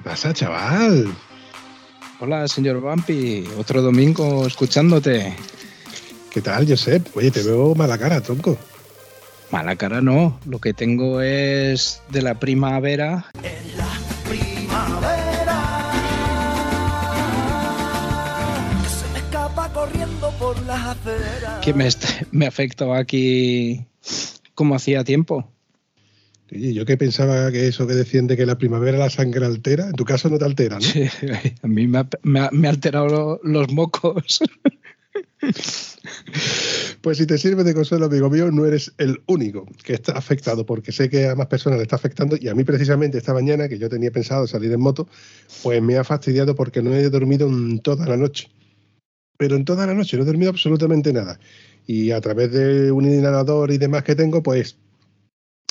¿Qué pasa, chaval? Hola, señor Vampi. Otro domingo escuchándote. ¿Qué tal, Josep? Oye, te veo mala cara, tronco. Mala cara no. Lo que tengo es de la primavera. En la primavera que se me escapa corriendo por las aceras. Que me, me afectó aquí como hacía tiempo. Yo que pensaba que eso que decían de que la primavera la sangre altera, en tu caso no te altera, ¿no? Sí, a mí me ha, me ha- me ha alterado lo- los mocos. Pues si te sirve de consuelo, amigo mío, no eres el único que está afectado, porque sé que a más personas le está afectando y a mí precisamente esta mañana, que yo tenía pensado salir en moto, pues me ha fastidiado porque no he dormido en toda la noche. Pero en toda la noche no he dormido absolutamente nada. Y a través de un inhalador y demás que tengo, pues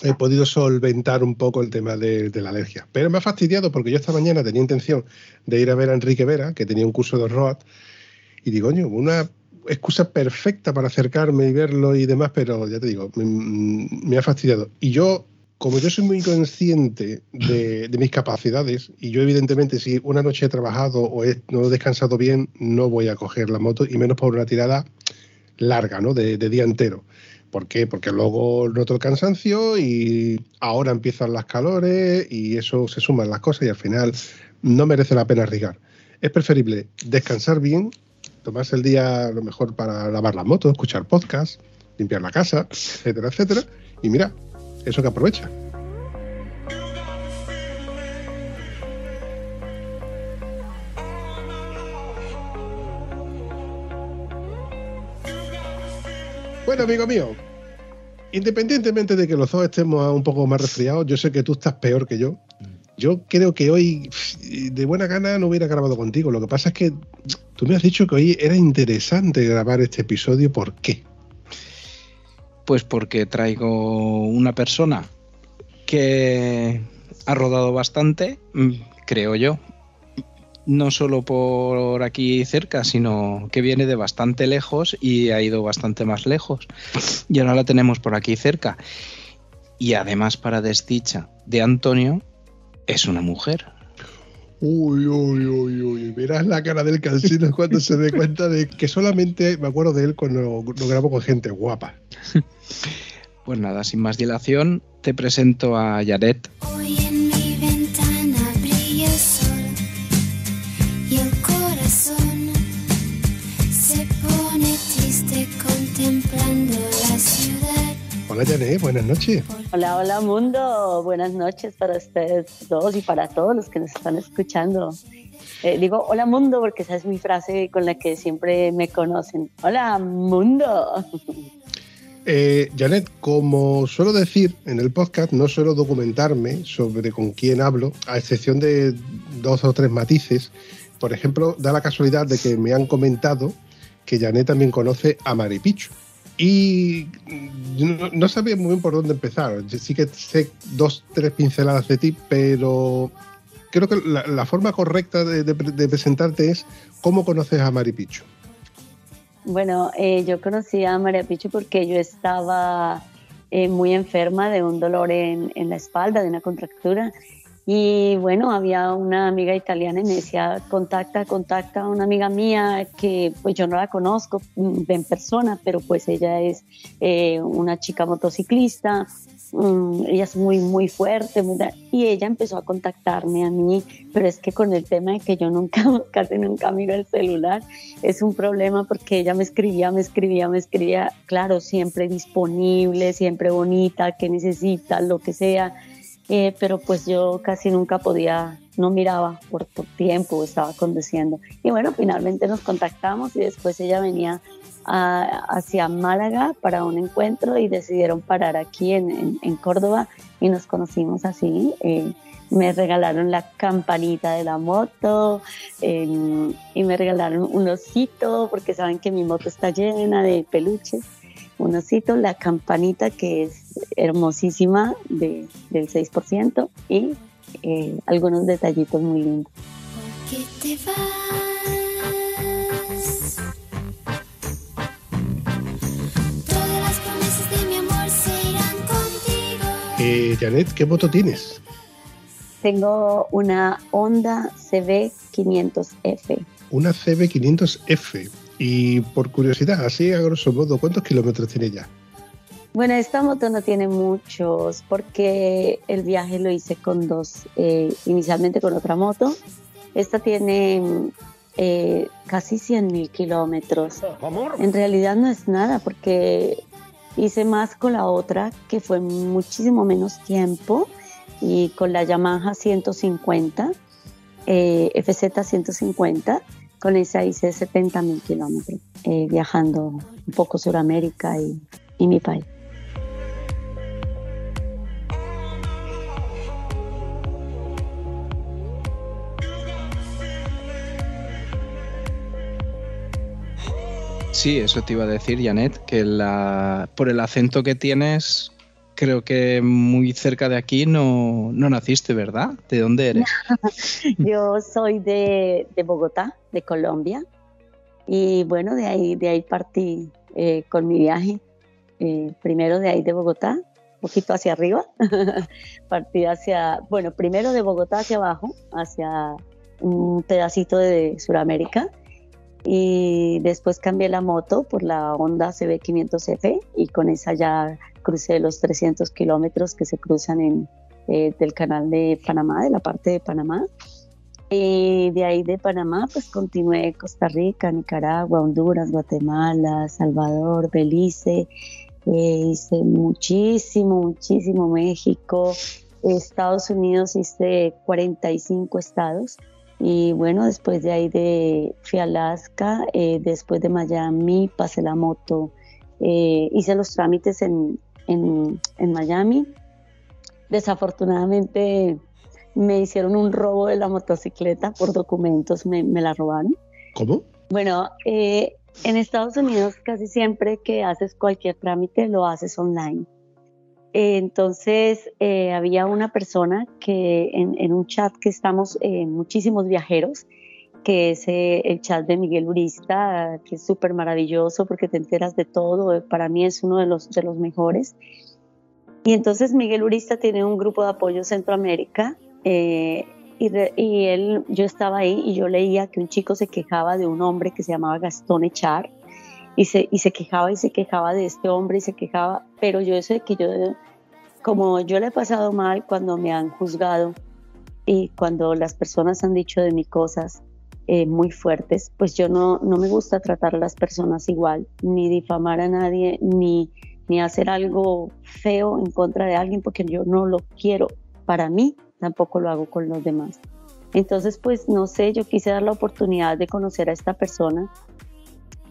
he podido solventar un poco el tema de, la alergia. Pero me ha fastidiado porque yo esta mañana tenía intención de ir a ver a Enrique Vera, que tenía un curso de ROAD, y digo, coño, una excusa perfecta para acercarme y verlo y demás, pero ya te digo, me, ha fastidiado. Y yo, como yo soy muy consciente de, mis capacidades, y yo evidentemente si una noche he trabajado o he, no he descansado bien, no voy a coger la moto, y menos por una tirada larga, ¿no? De día entero. ¿Por qué? Porque luego noto el cansancio y ahora empiezan las calores y eso se suman las cosas y al final no merece la pena arriesgar. Es preferible descansar bien, tomarse el día a lo mejor para lavar la moto, escuchar podcast, limpiar la casa, etcétera, etcétera. Y mira, eso que aprovecha. Amigo mío, independientemente de que los dos estemos un poco más resfriados, yo sé que tú estás peor que yo. Yo creo que hoy, de buena gana, no hubiera grabado contigo. Lo que pasa es que tú me has dicho que hoy era interesante grabar este episodio. ¿Por qué? Pues porque traigo una persona que ha rodado bastante, mm, creo yo. No solo por aquí cerca, sino que viene de bastante lejos y ha ido bastante más lejos. Y ahora la tenemos por aquí cerca. Y además, para desdicha de Antonio, es una mujer. Uy, uy, uy, uy. Verás la cara del cansino cuando se dé cuenta de que solamente me acuerdo de él cuando lo grabo con gente guapa. Pues nada, sin más dilación, te presento a Yaret. Hoy Hola, Janet, buenas noches. Hola, hola mundo. Buenas noches para ustedes dos y para todos los que nos están escuchando. Eh, digo hola mundo porque esa es mi frase con la que siempre me conocen. Hola mundo. Eh, Janet, como suelo decir en el podcast, no suelo documentarme sobre con quién hablo, a excepción de dos o tres matices. Por ejemplo, da la casualidad de que me han comentado que Janet también conoce a Maripichu. Y no, no sabía muy bien por dónde empezar. Sí que sé dos, tres pinceladas de ti, pero creo que la, forma correcta de, de- de presentarte es cómo conoces a Maripichu. Bueno, eh, yo conocí a María Pichu porque yo estaba eh, muy enferma de un dolor en, en la espalda, de una contractura. Y bueno, había una amiga italiana y me decía, contacta, contacta a una amiga mía que pues yo no la conozco mm, en persona, pero pues ella es eh, una chica motociclista, mm, ella es muy, muy fuerte, y ella empezó a contactarme a mí, pero es que con el tema de que yo nunca, casi nunca miro el celular, es un problema porque ella me escribía, me escribía, me escribía, claro, siempre disponible, siempre bonita, que necesita, lo que sea, eh, pero pues yo casi nunca podía no miraba por, por tiempo, estaba conduciendo. Y bueno, finalmente nos contactamos y después ella venía a- hacia Málaga para un encuentro y decidieron parar aquí en, Córdoba y nos conocimos así. Eh, me regalaron la campanita de la moto eh, y me regalaron un osito porque saben que mi moto está llena de peluches. Un osito, la campanita que es hermosísima de, del 6% y eh, algunos detallitos muy lindos. ¿Por qué te vas? Todas las promesas de mi amor se irán contigo. Eh, Janet, ¿qué moto tienes? Tengo una Honda CB500F. Una CB500F. Y por curiosidad, así a grosso modo, ¿cuántos kilómetros tiene ya? Bueno, esta moto no tiene muchos porque el viaje lo hice con dos, eh, inicialmente con otra moto. Esta tiene eh, casi 100 mil kilómetros. En realidad no es nada porque hice más con la otra que fue muchísimo menos tiempo y con la Yamaha 150, eh, FZ 150, con esa hice 70 mil kilómetros eh, viajando un poco Sudamérica y, y mi país. Sí, eso te iba a decir, Janet, que la, por el acento que tienes, creo que muy cerca de aquí no, no naciste, ¿verdad? ¿De dónde eres? Yo soy de, de Bogotá, de Colombia, y bueno, de ahí, de ahí partí eh, con mi viaje. Eh, primero de ahí de Bogotá, un poquito hacia arriba, partí hacia, bueno, primero de Bogotá hacia abajo, hacia un pedacito de Sudamérica, y después cambié la moto por la Honda CB500F y con esa ya crucé los 300 kilómetros que se cruzan en, eh, del canal de Panamá, de la parte de Panamá. Y de ahí de Panamá, pues continué Costa Rica, Nicaragua, Honduras, Guatemala, Salvador, Belice. Eh, hice muchísimo, muchísimo México. Estados Unidos hice 45 estados. Y bueno, después de ahí de, fui a Alaska, eh, después de Miami pasé la moto, eh, hice los trámites en, en, en Miami. Desafortunadamente me hicieron un robo de la motocicleta por documentos, me, me la robaron. ¿Cómo? Bueno, eh, en Estados Unidos casi siempre que haces cualquier trámite lo haces online. Eh, Entonces eh, había una persona que en, un chat que estamos eh, muchísimos viajeros, que es eh, el chat de Miguel Urista, que es súper maravilloso porque te enteras de todo. eh, Para mí es uno de los, mejores. Y entonces Miguel Urista tiene un grupo de apoyo Centroamérica y, yo estaba ahí y yo leía que un chico se quejaba de un hombre que se llamaba Gastón Echar y se, y se quejaba y se quejaba de este hombre y se quejaba, pero yo sé que yo, como yo le he pasado mal cuando me han juzgado y cuando las personas han dicho de mí cosas eh, muy fuertes, pues yo no, no me gusta tratar a las personas igual, ni difamar a nadie, ni, ni hacer algo feo en contra de alguien, porque yo no lo quiero para mí, tampoco lo hago con los demás. Entonces, pues no sé, yo quise dar la oportunidad de conocer a esta persona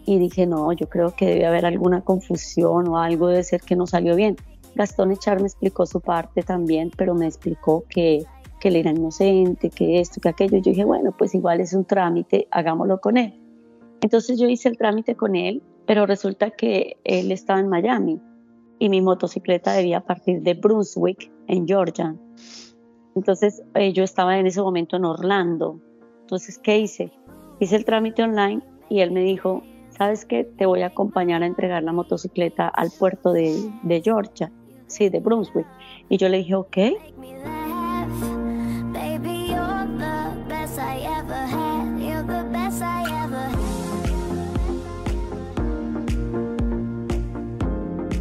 y dije, no, yo creo que debe haber alguna confusión o algo debe ser que no salió bien. Gastón Echar me explicó su parte también, pero me explicó que, que él era inocente, que esto, que aquello. Yo dije, bueno, pues igual es un trámite, hagámoslo con él. Entonces yo hice el trámite con él, pero resulta que él estaba en Miami y mi motocicleta debía partir de Brunswick, en Georgia. Entonces eh, yo estaba en ese momento en Orlando. Entonces, ¿qué hice? Hice el trámite online y él me dijo, ¿sabes qué? Te voy a acompañar a entregar la motocicleta al puerto de, de Georgia, sí, de Brunswick. Y yo le dije, ok.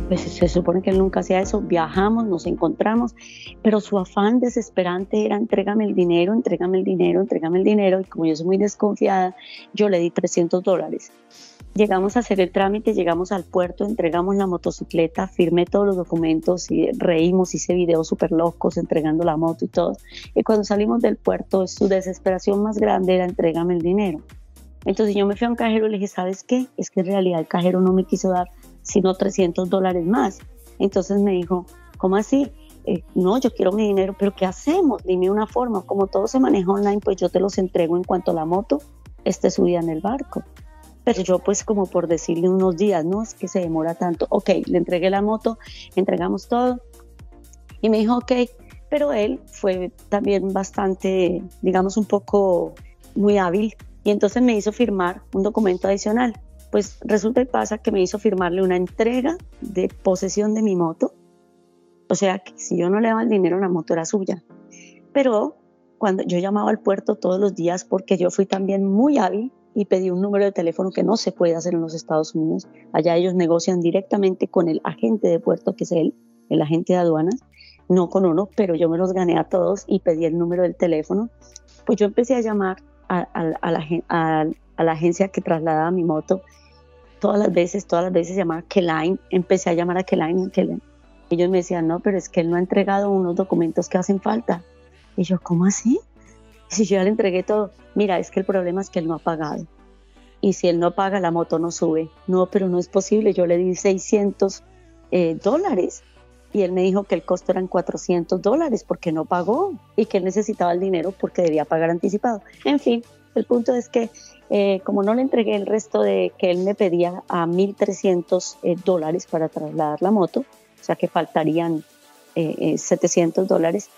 Pues se supone que él nunca hacía eso. Viajamos, nos encontramos, pero su afán desesperante era entrégame el dinero, entrégame el dinero, entrégame el dinero. Y como yo soy muy desconfiada, yo le di 300 dólares. Llegamos a hacer el trámite, llegamos al puerto, entregamos la motocicleta, firmé todos los documentos y reímos, hice videos súper locos entregando la moto y todo. Y cuando salimos del puerto, su desesperación más grande era entrégame el dinero. Entonces yo me fui a un cajero y le dije, ¿sabes qué? Es que en realidad el cajero no me quiso dar sino 300 dólares más. Entonces me dijo, ¿cómo así? Eh, no, yo quiero mi dinero, pero ¿qué hacemos? Dime una forma. Como todo se maneja online, pues yo te los entrego en cuanto la moto esté subida en el barco. Pero yo pues como por decirle unos días, no es que se demora tanto. Ok, le entregué la moto, entregamos todo y me dijo, ok, pero él fue también bastante, digamos, un poco muy hábil y entonces me hizo firmar un documento adicional. Pues resulta y pasa que me hizo firmarle una entrega de posesión de mi moto. O sea, que si yo no le daba el dinero, la moto era suya. Pero cuando yo llamaba al puerto todos los días, porque yo fui también muy hábil, y pedí un número de teléfono que no se puede hacer en los Estados Unidos. Allá ellos negocian directamente con el agente de puerto, que es él, el agente de aduanas, no con uno, pero yo me los gané a todos y pedí el número del teléfono. Pues yo empecé a llamar a, la, agencia que trasladaba mi moto todas las veces, todas las veces llamaba Keline, empecé a llamar a Keline, Keline. Ellos me decían, no, pero es que él no ha entregado unos documentos que hacen falta. Y yo, ¿cómo así? Si yo ya le entregué todo, mira, es que el problema es que él no ha pagado. Y si él no paga, la moto no sube. No, pero no es posible. Yo le di 600 eh, dólares y él me dijo que el costo eran 400 dólares porque no pagó y que él necesitaba el dinero porque debía pagar anticipado. En fin, el punto es que eh, como no le entregué el resto de que él me pedía a 1.300 eh, dólares para trasladar la moto, o sea que faltarían 700 dólares,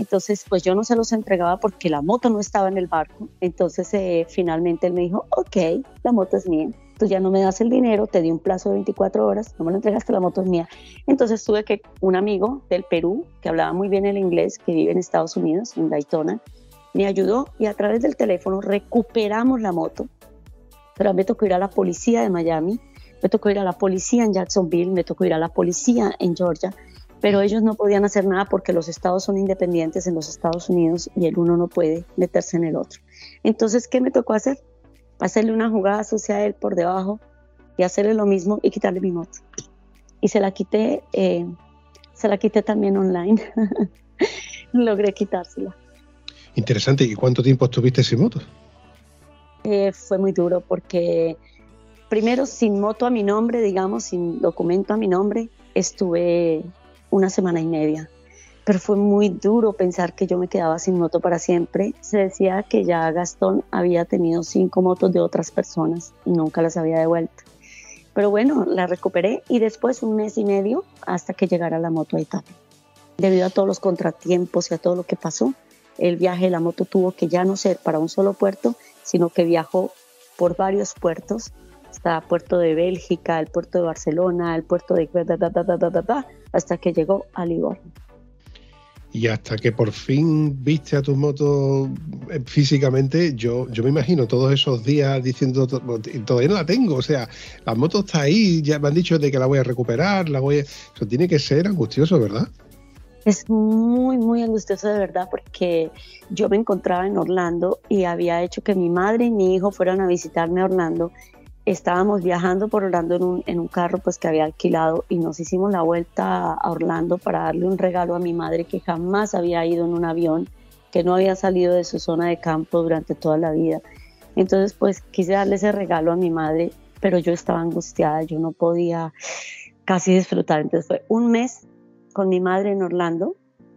entonces, pues yo no se los entregaba porque la moto no estaba en el barco. Entonces, eh, finalmente él me dijo, ok, la moto es mía. Tú ya no me das el dinero, te di un plazo de 24 horas, no me lo entregaste, la moto es mía. Entonces tuve que un amigo del Perú, que hablaba muy bien el inglés, que vive en Estados Unidos, en Daytona, me ayudó y a través del teléfono recuperamos la moto. Pero me tocó ir a la policía de Miami, me tocó ir a la policía en Jacksonville, me tocó ir a la policía en Georgia pero ellos no podían hacer nada porque los estados son independientes en los Estados Unidos y el uno no puede meterse en el otro. Entonces, ¿qué me tocó hacer? Hacerle una jugada sucia a él por debajo y hacerle lo mismo y quitarle mi moto. Y se la quité, eh, se la quité también online. Logré quitársela. Interesante. ¿Y cuánto tiempo estuviste sin moto? Eh, fue muy duro porque primero sin moto a mi nombre, digamos, sin documento a mi nombre, estuve una semana y media. Pero fue muy duro pensar que yo me quedaba sin moto para siempre. Se decía que ya Gastón había tenido cinco motos de otras personas y nunca las había devuelto. Pero bueno, la recuperé y después un mes y medio hasta que llegara la moto a Italia. Debido a todos los contratiempos y a todo lo que pasó, el viaje de la moto tuvo que ya no ser para un solo puerto, sino que viajó por varios puertos hasta puerto de Bélgica, el puerto de Barcelona, el puerto de hasta que llegó a Livorno. Y hasta que por fin viste a tu moto eh, físicamente, yo, yo me imagino todos esos días diciendo, todavía no la tengo, o sea, la moto está ahí, ya me han dicho de que la voy a recuperar, la voy a... Eso tiene que ser angustioso, ¿verdad? Es muy, muy angustioso de verdad porque yo me encontraba en Orlando y había hecho que mi madre y mi hijo fueran a visitarme a Orlando estábamos viajando por Orlando en un, en un, carro pues que había alquilado y nos hicimos la vuelta a Orlando para darle un regalo a mi madre que jamás había ido en un avión, que no había salido de su zona de campo durante toda la vida. Entonces pues quise darle ese regalo a mi madre, pero yo estaba angustiada, yo no podía casi disfrutar. Entonces fue un mes con mi madre en Orlando,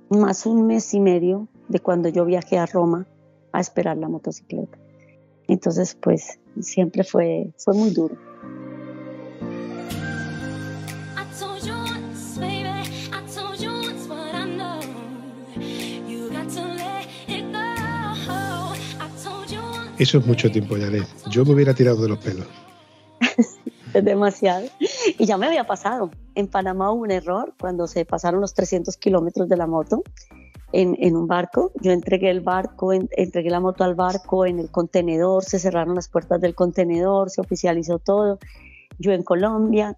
más un mes y medio de cuando yo viajé a Roma a esperar la motocicleta. Entonces, pues siempre fue, fue muy duro. Eso es mucho tiempo, Janet. Yo me hubiera tirado de los pelos. es demasiado. Y ya me había pasado. En Panamá hubo un error cuando se pasaron los 300 kilómetros de la moto en, un barco. Yo entregué el barco, entregué la moto al barco en el contenedor, se cerraron las puertas del contenedor, se oficializó todo. Yo en Colombia,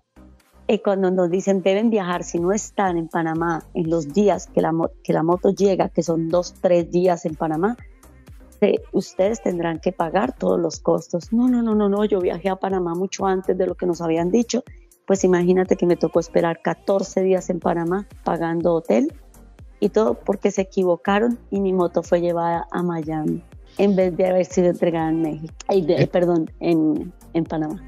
y cuando nos dicen deben viajar, si no están en Panamá en los días que la, que la moto llega, que son dos, tres días en Panamá, "Te- ustedes tendrán que pagar todos los costos. No, no, no, no, no, yo viajé a Panamá mucho antes de lo que nos habían dicho. Pues imagínate que me tocó esperar 14 días en Panamá pagando hotel y todo porque se equivocaron y mi moto fue llevada a Miami en vez de haber sido entregada en México, ay, de- Eh. perdón, en, en Panamá.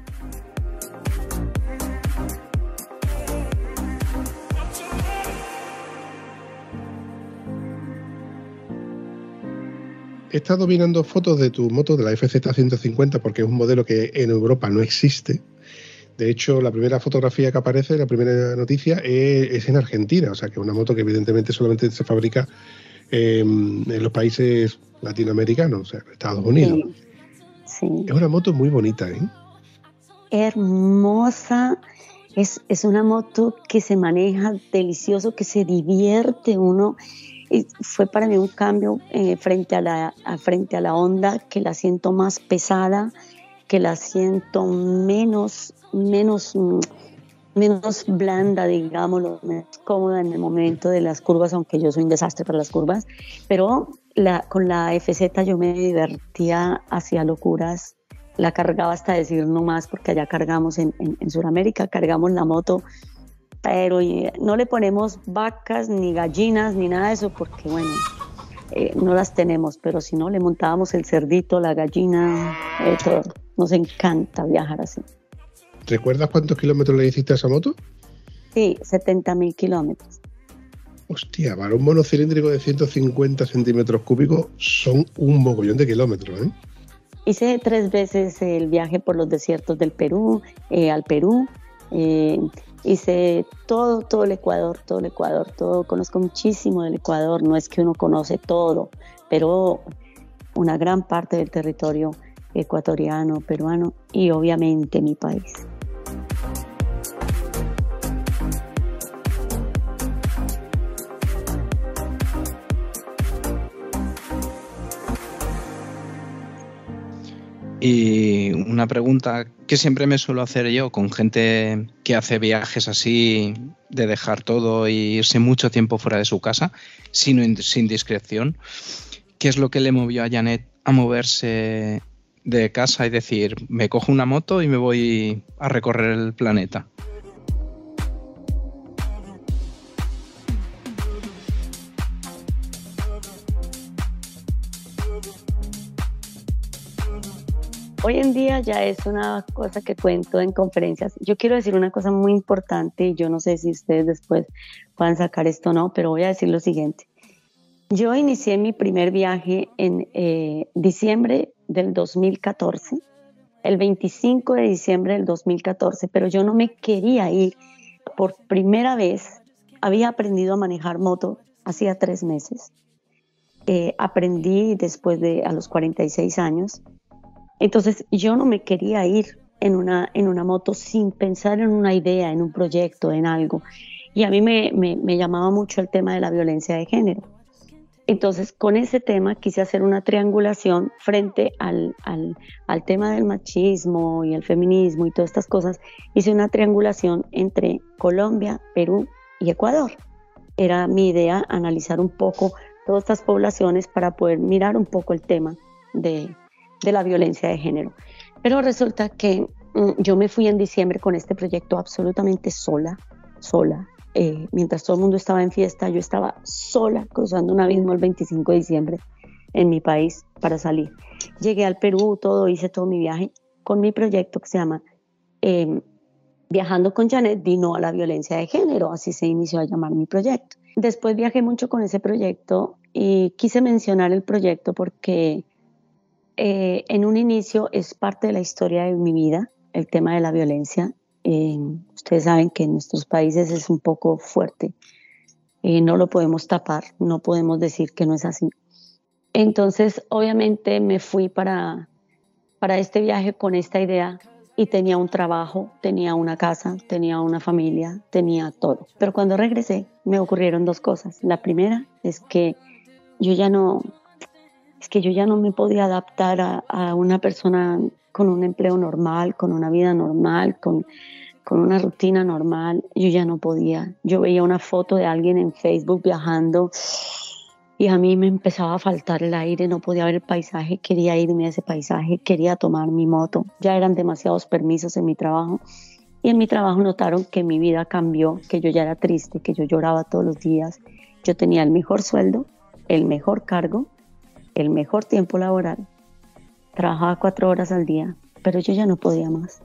He estado mirando fotos de tu moto, de la FZ150, porque es un modelo que en Europa no existe. De hecho, la primera fotografía que aparece, la primera noticia, es, es en Argentina. O sea, que es una moto que evidentemente solamente se fabrica eh, en los países latinoamericanos, o sea, Estados Unidos. Sí, sí. Es una moto muy bonita, ¿eh? hermosa. Es, es una moto que se maneja delicioso, que se divierte uno. Y fue para mí un cambio eh, frente, a la, a- frente a la Honda, que la siento más pesada, que la siento menos, menos, mm, menos blanda, digámoslo, menos cómoda en el momento de las curvas, aunque yo soy un desastre para las curvas. Pero la, con la FZ yo me divertía, hacía locuras, la cargaba hasta decir no más, porque allá cargamos en, en, en Sudamérica, cargamos la moto, pero eh, no le ponemos vacas, ni gallinas, ni nada de eso, porque bueno, eh, no las tenemos, pero si no, le montábamos el cerdito, la gallina, eh, todo. Nos encanta viajar así. ¿Recuerdas cuántos kilómetros le hiciste a esa moto? Sí, 70 mil kilómetros. Hostia, para un monocilíndrico de 150 centímetros cúbicos son un mogollón de kilómetros, ¿eh? Hice tres veces el viaje por los desiertos del Perú, eh, al Perú. Hice todo, todo el Ecuador, todo el Ecuador, todo. Conozco muchísimo del Ecuador. No es que uno conoce todo, pero una gran parte del territorio ecuatoriano, peruano y obviamente mi país. Y una pregunta que siempre me suelo hacer yo con gente que hace viajes así, de dejar todo y irse mucho tiempo fuera de su casa, sino in- sin discreción. ¿Qué es lo que le movió a Janet a moverse de casa y decir, me cojo una moto y me voy a recorrer el planeta? Hoy en día ya es una cosa que cuento en conferencias. Yo quiero decir una cosa muy importante y yo no sé si ustedes después puedan sacar esto o no, pero voy a decir lo siguiente. Yo inicié mi primer viaje en eh, diciembre del 2014, el 25 de diciembre del 2014, pero yo no me quería ir. Por primera vez había aprendido a manejar moto hacía tres meses. Eh, aprendí después de a los 46 años. Entonces yo no me quería ir en una, en una moto sin pensar en una idea, en un proyecto, en algo. Y a mí me, me, llamaba mucho el tema de la violencia de género. Entonces, con ese tema quise hacer una triangulación frente al, al, al, tema del machismo y el feminismo y todas estas cosas. Hice una triangulación entre Colombia, Perú y Ecuador. Era mi idea analizar un poco todas estas poblaciones para poder mirar un poco el tema de, de la violencia de género. Pero resulta que mm, yo me fui en diciembre con este proyecto absolutamente sola, sola. Eh, mientras todo el mundo estaba en fiesta, yo estaba sola cruzando un abismo el 25 de diciembre en mi país para salir. Llegué al Perú, todo, hice todo mi viaje con mi proyecto que se llama eh, Viajando con Janet, vino a la violencia de género, así se inició a llamar mi proyecto. Después viajé mucho con ese proyecto y quise mencionar el proyecto porque eh, en un inicio es parte de la historia de mi vida, el tema de la violencia. Eh, ustedes saben que en nuestros países es un poco fuerte. Eh, no lo podemos tapar, no podemos decir que no es así. Entonces, obviamente me fui para, para este viaje con esta idea y tenía un trabajo, tenía una casa, tenía una familia, tenía todo. Pero cuando regresé me ocurrieron dos cosas. La primera es que yo ya no, es que yo ya no me podía adaptar a, a, una persona con un empleo normal, con una vida normal, con, con una rutina normal. Yo ya no podía. Yo veía una foto de alguien en Facebook viajando y a mí me empezaba a faltar el aire, no podía ver el paisaje, quería irme a ese paisaje, quería tomar mi moto. Ya eran demasiados permisos en mi trabajo y en mi trabajo notaron que mi vida cambió, que yo ya era triste, que yo lloraba todos los días. Yo tenía el mejor sueldo, el mejor cargo, el mejor tiempo laboral. Trabajaba cuatro horas al día, pero yo ya no podía más.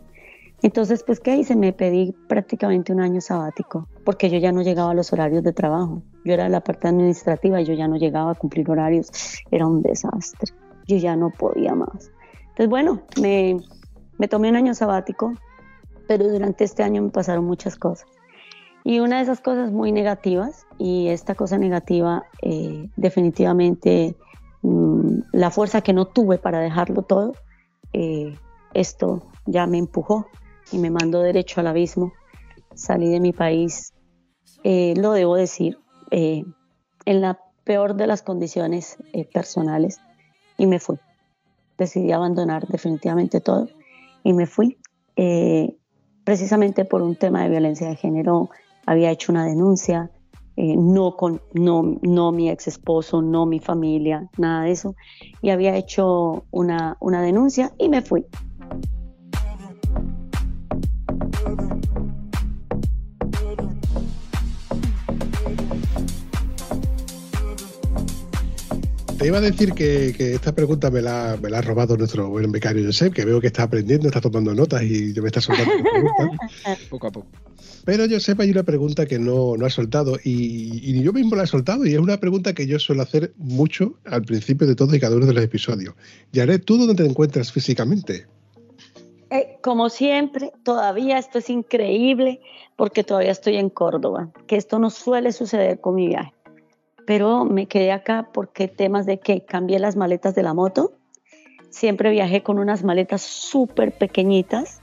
Entonces, pues, ¿qué hice? Me pedí prácticamente un año sabático, porque yo ya no llegaba a los horarios de trabajo. Yo era la parte administrativa y yo ya no llegaba a cumplir horarios. Era un desastre. Yo ya no podía más. Entonces, bueno, me, me tomé un año sabático, pero durante este año me pasaron muchas cosas. Y una de esas cosas muy negativas, y esta cosa negativa eh, definitivamente mm, la fuerza que no tuve para dejarlo todo, eh, esto ya me empujó y me mandó derecho al abismo. Salí de mi país, eh, lo debo decir, eh, en la peor de las condiciones personales y me fui. Decidí abandonar definitivamente todo y me fui. precisamente por un tema de violencia de género había hecho una denuncia, no con no, no mi ex esposo, no mi familia, nada de eso, y había hecho una, una denuncia y me fui. Te iba a decir que, esta pregunta me la, me la, ha robado nuestro buen becario Josep, que veo que está aprendiendo, está tomando notas y yo me está soltando preguntas. Poco a poco. Pero Josep hay una pregunta que no, no ha soltado y, y, yo mismo la he soltado y es una pregunta que yo suelo hacer mucho al principio de todos y cada uno de los episodios. Yaret, ¿tú dónde te encuentras físicamente? Eh, como siempre, todavía esto es increíble porque todavía estoy en Córdoba, que esto no suele suceder con mi viaje pero me quedé acá porque temas de que cambié las maletas de la moto. Siempre viajé con unas maletas súper pequeñitas,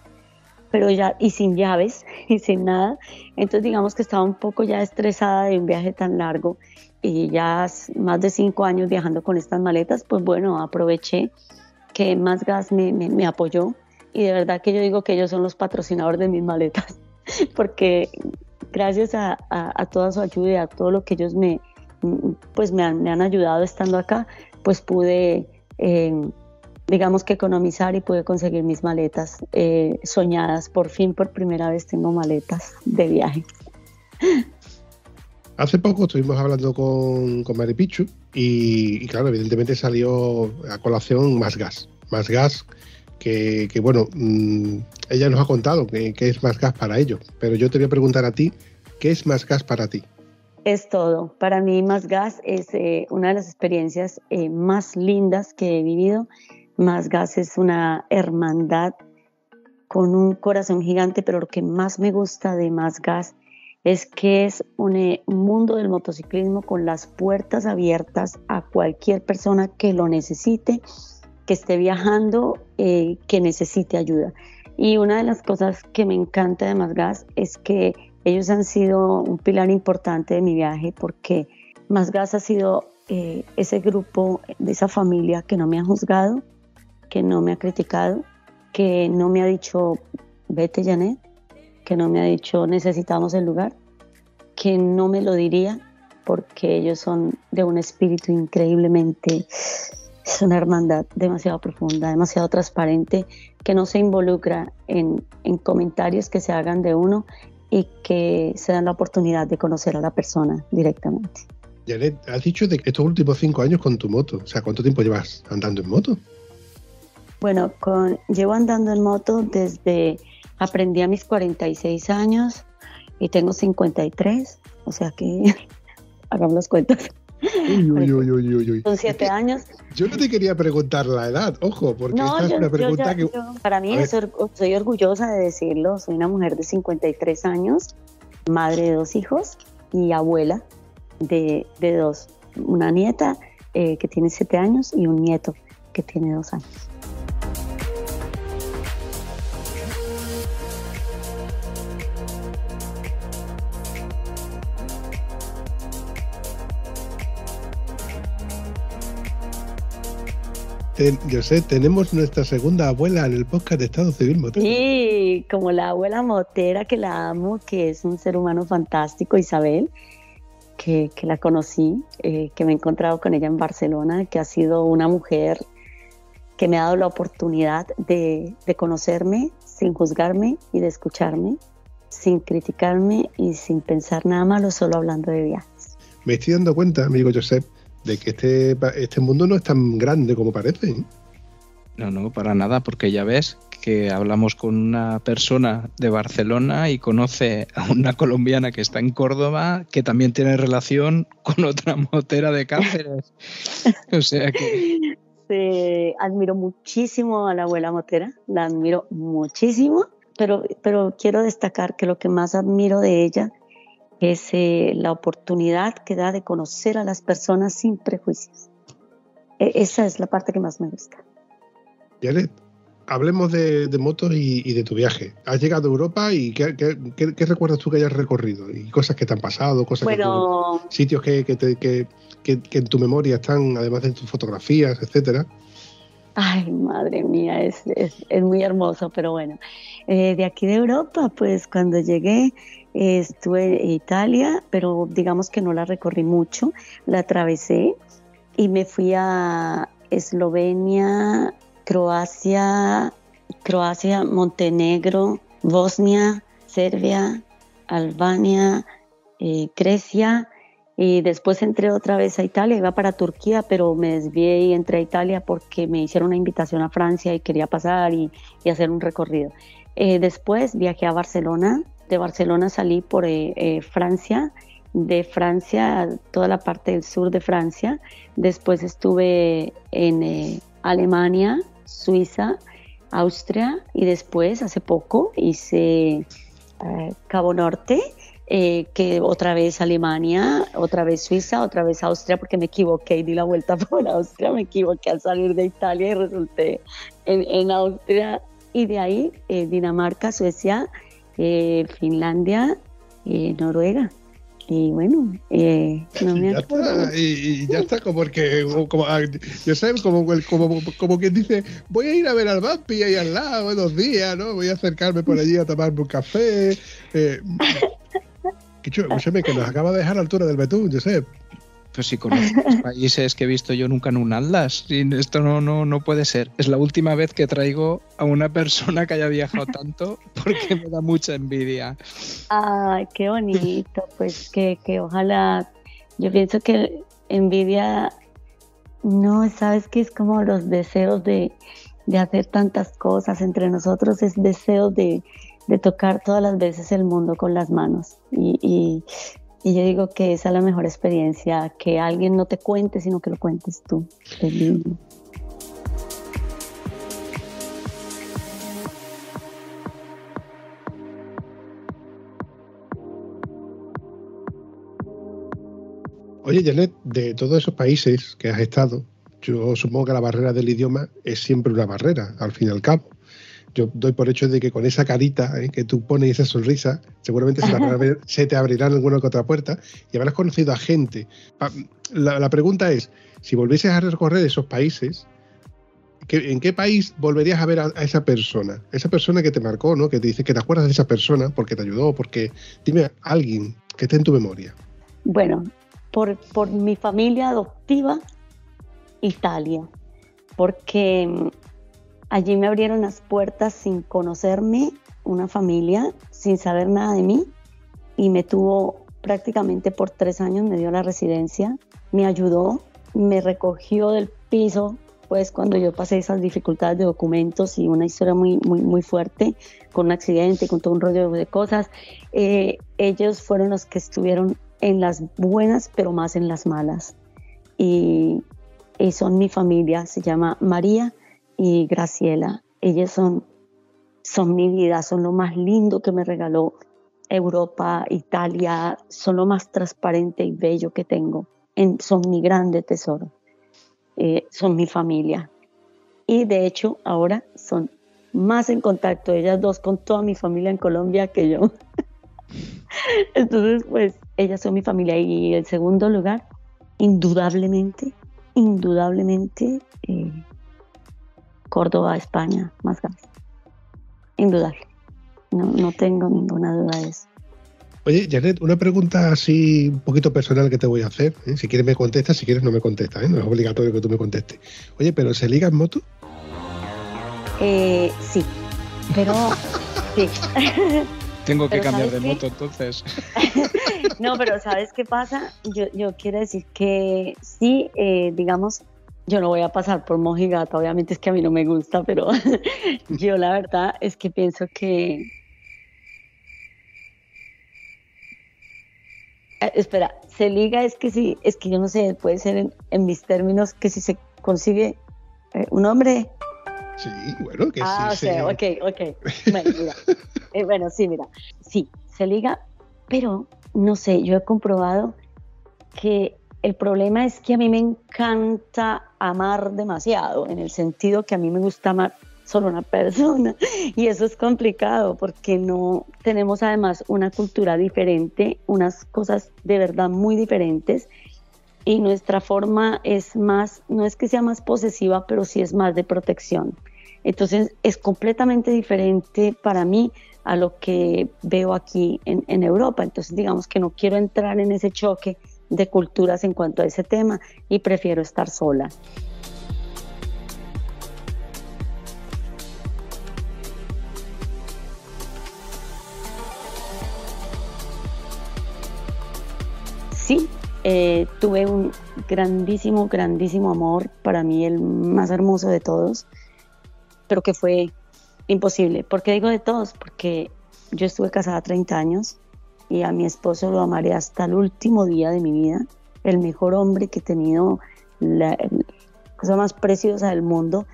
pero ya y sin llaves y sin nada. Entonces digamos que estaba un poco ya estresada de un viaje tan largo y ya más de cinco años viajando con estas maletas, pues bueno, aproveché que Más Gas me, me, apoyó y de verdad que yo digo que ellos son los patrocinadores de mis maletas, porque gracias a, a, a toda su ayuda y a todo lo que ellos me, pues me han, me han ayudado estando acá, pues pude, eh, digamos que economizar y pude conseguir mis maletas eh, soñadas. Por fin, por primera vez tengo maletas de viaje. Hace poco estuvimos hablando con, con Mari Pichu y, claro, evidentemente salió a colación más gas. Más gas que, bueno, mm, ella nos ha contado que, que es más gas para ellos. Pero yo te voy a preguntar a ti, ¿qué es más gas para ti? Es todo. Para mí Más Gas es eh, una de las experiencias eh, más lindas que he vivido. Más Gas es una hermandad con un corazón gigante, pero lo que más me gusta de Más Gas es que es un, eh, mundo del motociclismo con las puertas abiertas a cualquier persona que lo necesite, que esté viajando, que necesite ayuda. Y una de las cosas que me encanta de Más Gas es que ellos han sido un pilar importante de mi viaje porque Más Gas ha sido eh, ese grupo de esa familia que no me ha juzgado, que no me ha criticado, que no me ha dicho vete Janet, que no me ha dicho necesitamos el lugar, que no me lo diría porque ellos son de un espíritu increíblemente, es una hermandad demasiado profunda, demasiado transparente, que no se involucra en, en comentarios que se hagan de uno y que se dan la oportunidad de conocer a la persona directamente. Janet, has dicho de estos últimos cinco años con tu moto, o sea, ¿cuánto tiempo llevas andando en moto? Bueno, con, llevo andando en moto desde, aprendí a mis 46 años y tengo 53, o sea que hagamos las cuentas. Son siete años. Yo no te quería preguntar la edad, ojo, porque esta es una pregunta que. para mí, soy orgullosa de decirlo. Soy una mujer de 53 años, madre de dos hijos y abuela de, de dos. Una nieta eh, que tiene siete años y un nieto que tiene dos años. Yo sé, tenemos nuestra segunda abuela en el podcast de Estado Civil Motero. Sí, como la abuela Motera que la amo, que es un ser humano fantástico, Isabel, que, que la conocí, eh, que me he encontrado con ella en Barcelona, que ha sido una mujer que me ha dado la oportunidad de, de conocerme sin juzgarme y de escucharme, sin criticarme y sin pensar nada malo, solo hablando de viajes. Me estoy dando cuenta, amigo Josep, de que este, este mundo no es tan grande como parece. ¿eh? No, no, para nada, porque ya ves que hablamos con una persona de Barcelona y conoce a una colombiana que está en Córdoba que también tiene relación con otra motera de Cáceres. o sea que... Sí, admiro muchísimo a la abuela motera, la admiro muchísimo, pero, pero quiero destacar que lo que más admiro de ella es eh, la oportunidad que da de conocer a las personas sin prejuicios. E- esa es la parte que más me gusta. Janet, hablemos de, de motos y, y de tu viaje. Has llegado a Europa y ¿qué, qué- qué- qué recuerdas tú que hayas recorrido? Y cosas que te han pasado, cosas que Bueno, tú- sitios que, que, te- que- que- que en tu memoria están, además de tus fotografías, etcétera. Ay, madre mía, es, es, es muy hermoso, pero bueno. Eh, de aquí de Europa, pues cuando llegué estuve en Italia, pero digamos que no la recorrí mucho, la atravesé y me fui a Eslovenia, Croacia, Croacia, Montenegro, Bosnia, Serbia, Albania, eh, Grecia y después entré otra vez a Italia, iba para Turquía, pero me desvié y entré a Italia porque me hicieron una invitación a Francia y quería pasar y, hacer un recorrido. Eh, después viajé a Barcelona, de Barcelona salí por eh, eh, Francia, de Francia, toda la parte del sur de Francia, después estuve en eh, Alemania, Suiza, Austria y después, hace poco, hice Cabo Norte, que otra vez Alemania, otra vez Suiza, otra vez Austria, porque me equivoqué y di la vuelta por Austria, me equivoqué al salir de Italia y resulté en, en Austria. Y de ahí Dinamarca, Suecia, eh, Finlandia, eh, Noruega. Y bueno, eh, no me ya acuerdo. está, y, y ya está, como el que, como, ah, yo sé, como, el- como, como quien dice, voy a ir a ver al Vampi ahí al lado, buenos días, ¿no? Voy a acercarme por allí a tomarme un café. Eh, que chulo, escúchame, que nos acaba de dejar a la altura del Betún, Josep. Pues si conozco los países que he visto yo nunca en un Atlas. Esto no, no, no puede ser. Es la última vez que traigo a una persona que haya viajado tanto porque me da mucha envidia. Ay, qué bonito, pues que, que ojalá, yo pienso que envidia, no, sabes que es como los deseos de, de hacer tantas cosas entre nosotros, es deseo de, de tocar todas las veces el mundo con las manos. Y, y, y yo digo que esa es la mejor experiencia, que alguien no te cuente, sino que lo cuentes tú. Es lindo. Oye, Janet, de todos esos países que has estado, yo supongo que la barrera del idioma es siempre una barrera, al fin y al cabo. Yo doy por hecho de que con esa carita ¿eh? que tú pones y esa sonrisa, seguramente se se te abrirán alguna que otra puerta y habrás conocido a gente. La, la pregunta es, si volvieses a recorrer esos países, ¿qué- ¿en qué país volverías a ver a, a esa persona? Esa persona que te marcó, ¿no? Que te dice que te acuerdas de esa persona porque te ayudó, porque... Dime a alguien que esté en tu memoria. Bueno, por, por mi familia adoptiva, Italia, porque mm, allí me abrieron las puertas sin conocerme, una familia, sin saber nada de mí, y me tuvo prácticamente por tres años, me dio la residencia, me ayudó, me recogió del piso, pues cuando yo pasé esas dificultades de documentos y una historia muy, muy, muy fuerte, con un accidente, con todo un rollo de cosas, eh, ellos fueron los que estuvieron en las buenas, pero más en las malas. Y, y son mi familia, se llama María y Graciela. Ellas son, son mi vida, son lo más lindo que me regaló Europa, Italia, son lo más transparente y bello que tengo. En- son mi grande tesoro. Eh, son mi familia. Y de hecho, ahora son más en contacto ellas dos con toda mi familia en Colombia que yo. Entonces, pues, ellas son mi familia. Y el segundo lugar, indudablemente, indudablemente, eh, Córdoba, España, más gas. Indudable. No, no tengo ninguna duda de eso. Oye, Janet, una pregunta así un poquito personal que te voy a hacer. ¿eh? Si quieres me contestas, si quieres no me contestas, ¿eh? no es obligatorio que tú me contestes. Oye, pero ¿se liga en moto? Eh, sí, pero sí. Tengo que Pero cambiar de moto entonces. No, pero ¿sabes qué pasa? Yo, yo quiero decir que sí, eh, digamos, yo no voy a pasar por mojigata, obviamente es que a mí no me gusta, pero yo la verdad es que pienso que... Eh, espera, se liga es que sí, es que yo no sé, puede ser en, en mis términos que si se consigue eh, un hombre... Sí, bueno, que Ah, sí. o sea, se- ok, ok. Bueno, mira. Eh, bueno, sí, mira. Sí, se liga, pero no sé, yo he comprobado que el problema es que a mí me encanta amar demasiado, en el sentido que a mí me gusta amar solo una persona. Y eso es complicado porque no tenemos además una cultura diferente, unas cosas de verdad muy diferentes. Y nuestra forma es más, no es que sea más posesiva, pero sí es más de protección. Entonces es completamente diferente para mí a lo que veo aquí en, en Europa. Entonces digamos que no quiero entrar en ese choque de culturas en cuanto a ese tema y prefiero estar sola. Sí, eh, tuve un grandísimo, grandísimo amor, para mí el más hermoso de todos, pero que fue imposible. ¿Por qué digo de todos? Porque yo estuve casada 30 años y a mi esposo lo amaré hasta el último día de mi vida, el mejor hombre que he tenido, la, la cosa más preciosa del mundo,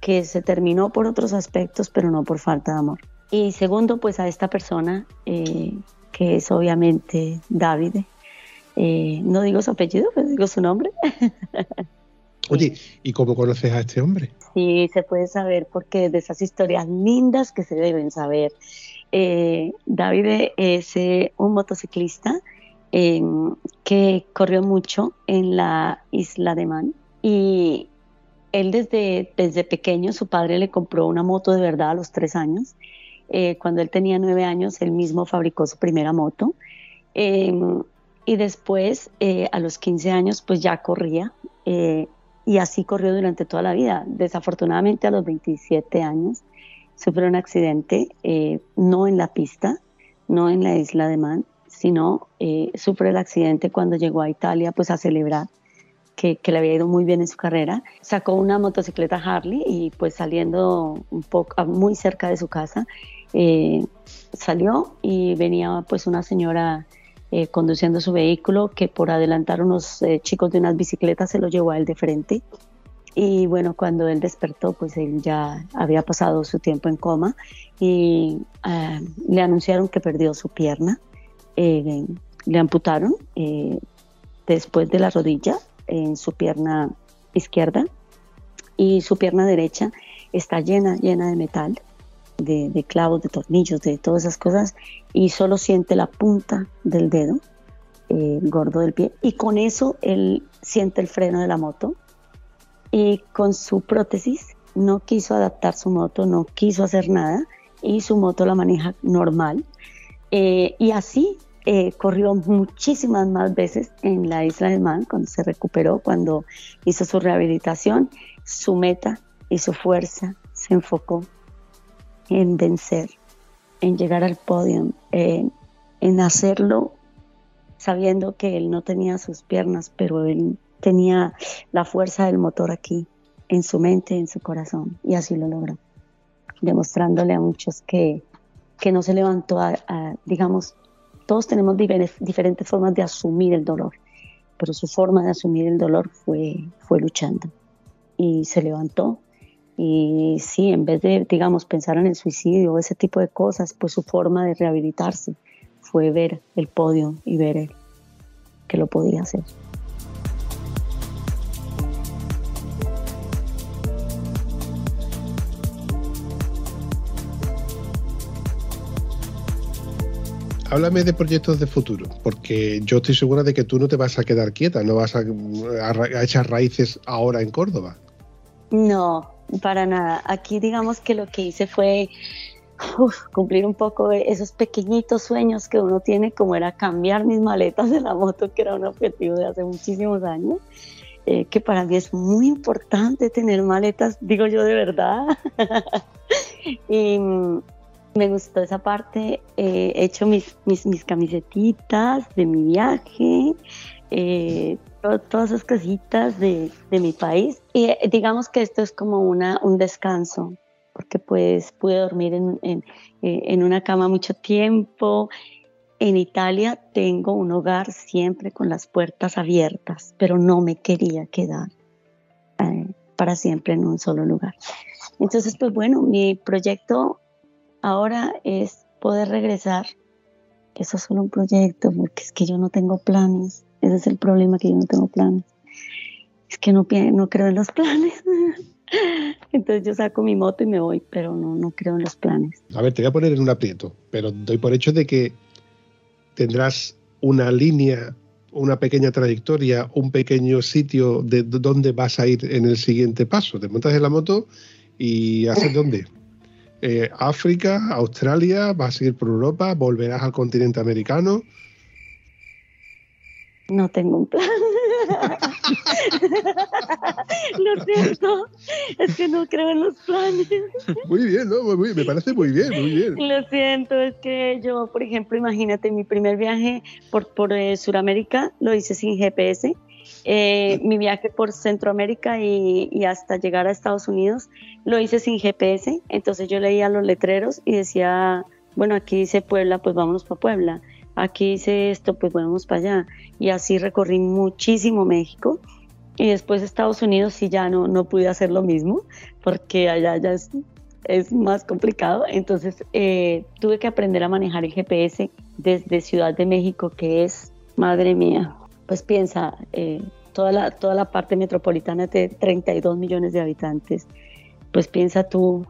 que se terminó por otros aspectos, pero no por falta de amor. Y segundo, pues a esta persona, eh, que es obviamente David, eh, no digo su apellido, pero digo su nombre. Oye, ¿y cómo conoces a este hombre? Sí, se puede saber porque de esas historias lindas que se deben saber. Eh, David es eh, un motociclista eh, que corrió mucho en la isla de Man y él desde, desde pequeño, su padre le compró una moto de verdad a los tres años. Eh, cuando él tenía nueve años, él mismo fabricó su primera moto. Eh, y después, a los 15 años, pues ya corría. y así corrió durante toda la vida. Desafortunadamente, a los 27 años, sufrió un accidente, eh, no en la pista, no en la isla de Man, sino eh, sufre el accidente cuando llegó a Italia pues a celebrar que, que, le había ido muy bien en su carrera. Sacó una motocicleta Harley y pues saliendo un poco muy cerca de su casa, eh, salió y venía pues una señora eh, conduciendo su vehículo que por adelantar unos chicos de unas bicicletas se lo llevó a él de frente. Y bueno, cuando él despertó, pues él ya había pasado su tiempo en coma y uh, le anunciaron que perdió su pierna. Eh, le amputaron eh, después de la rodilla en su pierna izquierda y su pierna derecha está llena, llena de metal, de, de, clavos, de tornillos, de todas esas cosas y solo siente la punta del dedo eh, gordo del pie y con eso él siente el freno de la moto y con su prótesis no quiso adaptar su moto, no quiso hacer nada y su moto la maneja normal. Eh, y así eh, corrió muchísimas más veces en la isla del Man cuando se recuperó, cuando hizo su rehabilitación, su meta y su fuerza se enfocó en vencer, en llegar al podio, en hacerlo sabiendo que él no tenía sus piernas, pero él tenía la fuerza del motor aquí, en su mente, en su corazón, y así lo logró, demostrándole a muchos que, que no se levantó a, digamos, todos tenemos diferentes formas de asumir el dolor, pero su forma de asumir el dolor fue, fue luchando, y se levantó, y sí, en vez de, digamos, pensar en el suicidio o ese tipo de cosas, pues su forma de rehabilitarse fue ver el podio y ver que lo podía hacer. Háblame de proyectos de futuro, porque yo estoy segura de que tú no te vas a quedar quieta, no vas a, a, a echar raíces ahora en Córdoba. No, para nada. Aquí digamos que lo que hice fue uf, cumplir un poco esos pequeñitos sueños que uno tiene, como era cambiar mis maletas de la moto, que era un objetivo de hace muchísimos años. eh, que para mí es muy importante tener maletas, digo yo de verdad. y me gustó esa parte. eh, he hecho mis, mis, mis camisetitas de mi viaje, eh, to- todas esas cositas de, de mi país. Y eh, digamos que esto es como una, un descanso, porque pues pude dormir en, en, una cama mucho tiempo. En Italia tengo un hogar siempre con las puertas abiertas, pero no me quería quedar para siempre en un solo lugar. Entonces, pues bueno, mi proyecto ahora es poder regresar. Eso es solo un proyecto, porque es que yo no tengo planes. Ese es el problema, que yo no tengo planes. Es que no, no creo en los planes. Entonces yo saco mi moto y me voy, pero no, no creo en los planes. A ver, te voy a poner en un aprieto, pero doy por hecho de que tendrás una línea, una pequeña trayectoria, un pequeño sitio de dónde vas a ir en el siguiente paso. Te montas en la moto y ¿haces dónde? Eh, África, Australia, vas a seguir por Europa, volverás al continente americano. No tengo un plan. Lo siento, es que no creo en los planes. Muy bien, ¿no? Muy- me parece muy bien, muy bien. Lo siento, es que yo, por ejemplo, imagínate, mi primer viaje por, por eh, Sudamérica lo hice sin GPS. Eh, mi viaje por Centroamérica y, hasta llegar a Estados Unidos lo hice sin GPS. Entonces yo leía los letreros y decía, bueno, aquí dice Puebla, pues vámonos para Puebla. Aquí dice esto, pues vamos para allá. Y así recorrí muchísimo México. Y después Estados Unidos sí ya no, no pude hacer lo mismo, porque allá ya es es más complicado. Entonces eh, tuve que aprender a manejar el GPS desde Ciudad de México, que es, madre mía, pues piensa, eh, toda, la, toda la parte metropolitana de 32 millones de habitantes, pues piensa tú,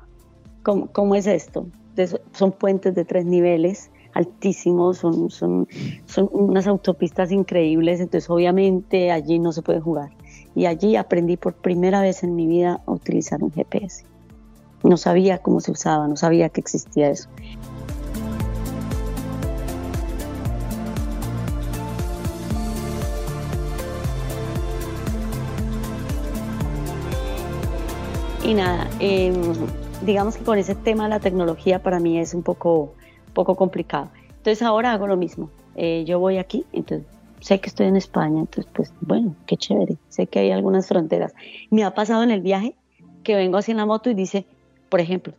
¿cómo, cómo es esto? Eso- son puentes de tres niveles altísimos, son, son, son unas autopistas increíbles, entonces obviamente allí no se puede jugar. Y allí aprendí por primera vez en mi vida a utilizar un GPS. No sabía cómo se usaba, no sabía que existía eso. Y nada, eh, digamos que con ese tema de la tecnología para mí es un poco, poco complicado. Entonces ahora hago lo mismo. Eh, yo voy aquí, entonces sé que estoy en España, entonces pues bueno, qué chévere. Sé que hay algunas fronteras. Me ha pasado en el viaje que vengo así en la moto y dice, por ejemplo,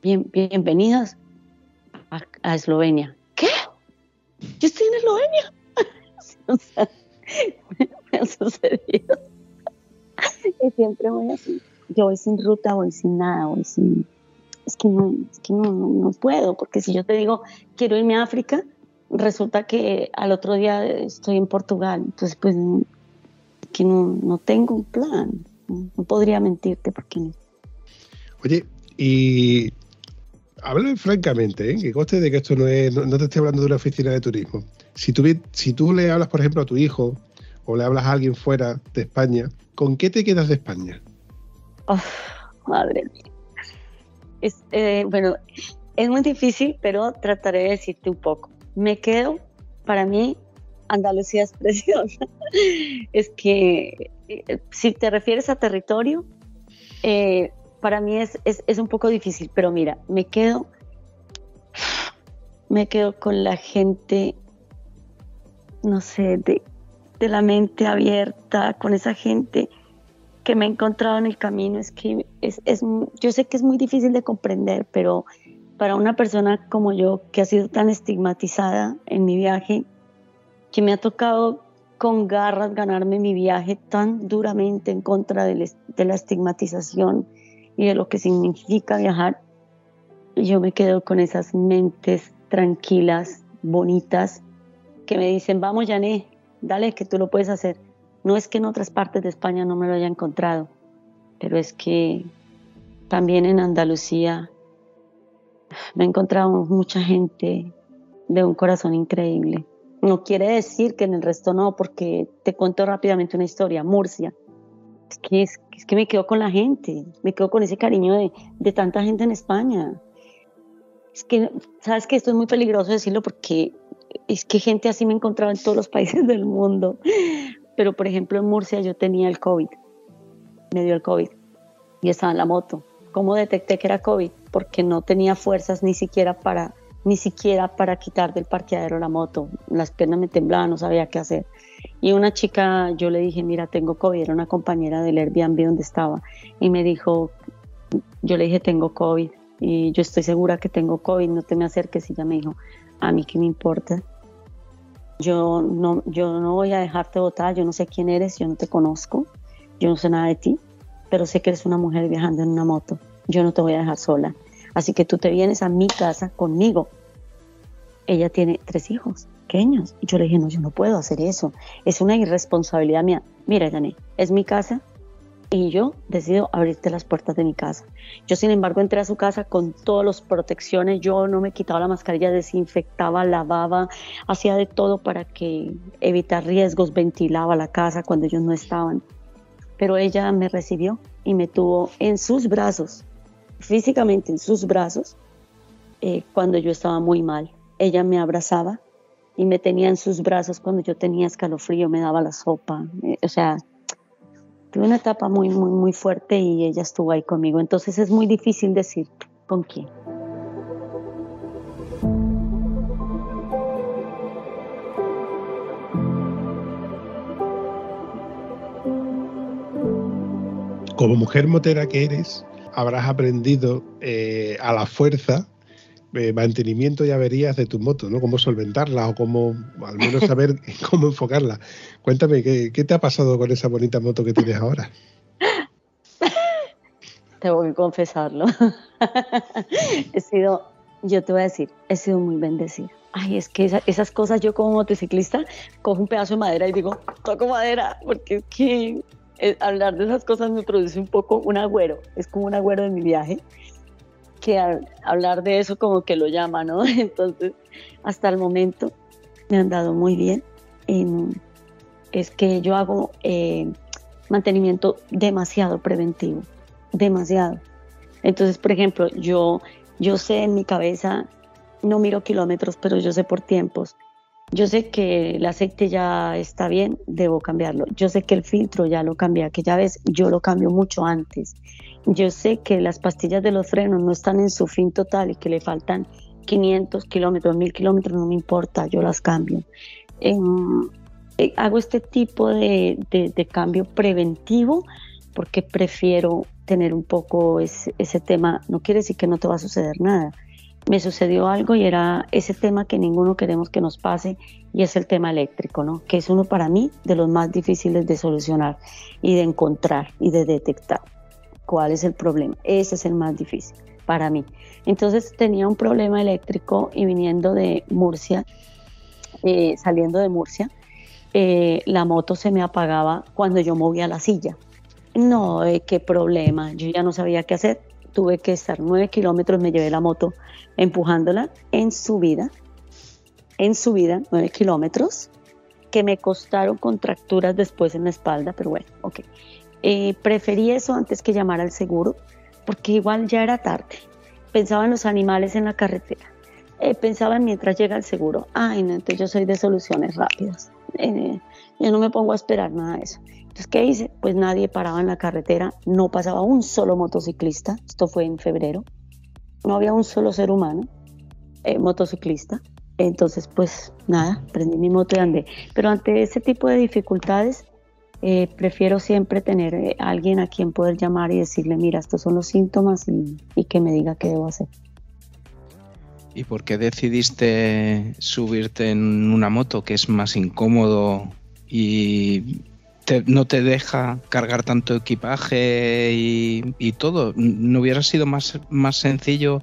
bien, bienvenidas a, Eslovenia. ¿Qué? Yo estoy en Eslovenia. o sea, me ha sucedido. y siempre voy así. Yo voy sin ruta, voy sin nada, voy sin... Es que no, es que no, no, puedo, porque si yo te digo, quiero irme a África, resulta que al otro día estoy en Portugal. Entonces, pues, que no, no tengo un plan. No, podría mentirte porque no. Oye, y habla francamente, ¿eh? que conste de que esto no es, no, te estoy hablando de una oficina de turismo. Si tú, si tú le hablas, por ejemplo, a tu hijo o le hablas a alguien fuera de España, ¿con qué te quedas de España? Uf, madre mía. Es, eh, bueno, es muy difícil, pero trataré de decirte un poco. Me quedo, para mí, Andalucía es preciosa. es que eh, si te refieres a territorio, eh, para mí es, es, un poco difícil, pero mira, me quedo, me quedo con la gente, no sé, de la mente abierta, con esa gente que me he encontrado en el camino es que es, es, yo sé que es muy difícil de comprender, pero para una persona como yo que ha sido tan estigmatizada en mi viaje, que me ha tocado con garras ganarme mi viaje tan duramente en contra de, de la estigmatización y de lo que significa viajar, yo me quedo con esas mentes tranquilas, bonitas, que me dicen, vamos, Yané, dale, que tú lo puedes hacer. No es que en otras partes de España no me lo haya encontrado, pero es que también en Andalucía me he encontrado mucha gente de un corazón increíble. No quiere decir que en el resto no, porque te cuento rápidamente una historia. Murcia. Es que, es, que me quedo con la gente, me quedo con ese cariño de, de tanta gente en España. Es que, sabes que esto es muy peligroso decirlo porque es que gente así me encontraba en todos los países del mundo. Pero, por ejemplo, en Murcia yo tenía el COVID. Me dio el COVID y estaba en la moto. ¿Cómo detecté que era COVID? Porque no tenía fuerzas ni siquiera para ni siquiera para quitar del parqueadero la moto. Las piernas me temblaban, no sabía qué hacer. Y una chica, yo le dije, mira, tengo COVID, era una compañera del Airbnb donde estaba, y me dijo, yo le dije, tengo COVID, y yo estoy segura que tengo COVID, no te me acerques. Y ella me dijo, a mí qué me importa. Yo no, yo no voy a dejarte votar, yo no sé quién eres, yo no te conozco, yo no sé nada de ti, pero sé que eres una mujer viajando en una moto. Yo no te voy a dejar sola. Así que tú te vienes a mi casa conmigo. Ella tiene tres hijos pequeños. Y yo le dije, no, yo no puedo hacer eso. Es una irresponsabilidad mía. Mira, Jané, es mi casa y yo decido abrirte las puertas de mi casa. Yo, sin embargo, entré a su casa con todas las protecciones. Yo no me quitaba la mascarilla, desinfectaba, lavaba, hacía de todo para que evitar riesgos, ventilaba la casa cuando ellos no estaban. Pero ella me recibió y me tuvo en sus brazos físicamente en sus brazos eh, cuando yo estaba muy mal. Ella me abrazaba y me tenía en sus brazos cuando yo tenía escalofrío, me daba la sopa. Eh, o sea, tuve una etapa muy, muy, muy fuerte y ella estuvo ahí conmigo. Entonces es muy difícil decir con quién. Como mujer motera que eres, habrás aprendido eh, a la fuerza eh, mantenimiento y averías de tu moto, ¿no? Cómo solventarla o cómo, al menos saber cómo enfocarla. Cuéntame, ¿qué, te ha pasado con esa bonita moto que tienes ahora? Tengo que confesarlo. he sido, yo te voy a decir, he sido muy bendecida. Ay, es que esas cosas yo como motociclista cojo un pedazo de madera y digo, toco madera, porque es que eh, hablar de esas cosas me produce un poco un agüero, es como un agüero de mi viaje, que hablar de eso como que lo llama, ¿no? Entonces, hasta el momento me han dado muy bien. es que yo hago eh, mantenimiento demasiado preventivo, demasiado. Entonces, por ejemplo, yo, yo sé en mi cabeza, no miro kilómetros, pero yo sé por tiempos yo sé que el aceite ya está bien, debo cambiarlo. Yo sé que el filtro ya lo cambié, que ya ves, yo lo cambio mucho antes. Yo sé que las pastillas de los frenos no están en su fin total y que le faltan 500 kilómetros, 1000 kilómetros, no me importa, yo las cambio. Em, eh, hago este tipo de, cambio preventivo porque prefiero tener un poco ese, ese tema. No quiere decir que no te va a suceder nada me sucedió algo y era ese tema que ninguno queremos que nos pase y es el tema eléctrico, ¿no? Que es uno para mí de los más difíciles de solucionar y de encontrar y de detectar. ¿Cuál es el problema? Ese es el más difícil para mí. Entonces tenía un problema eléctrico y viniendo de Murcia, eh, saliendo de Murcia, eh, la moto se me apagaba cuando yo movía la silla. No, eh, qué problema, yo ya no sabía qué hacer tuve que estar nueve kilómetros, me llevé la moto empujándola en subida, en subida, nueve kilómetros, que me costaron contracturas después en la espalda, pero bueno, ok. Eh, preferí eso antes que llamar al seguro, porque igual ya era tarde. Pensaba en los animales en la carretera. Eh, pensaba en mientras llega el seguro. Ay, no, entonces yo soy de soluciones rápidas. Eh, yo no me pongo a esperar nada de eso. Entonces, ¿qué hice? Pues nadie paraba en la carretera, no pasaba un solo motociclista, esto fue en febrero, no había un solo ser humano eh, motociclista. Entonces, pues nada, prendí mi moto y andé. Pero ante ese tipo de dificultades, eh, prefiero siempre tener eh, alguien a quien poder llamar y decirle, mira, estos son los síntomas y, y que me diga qué debo hacer. ¿Y por qué decidiste subirte en una moto que es más incómodo y no te deja cargar tanto equipaje y, todo. ¿No hubiera sido más, más sencillo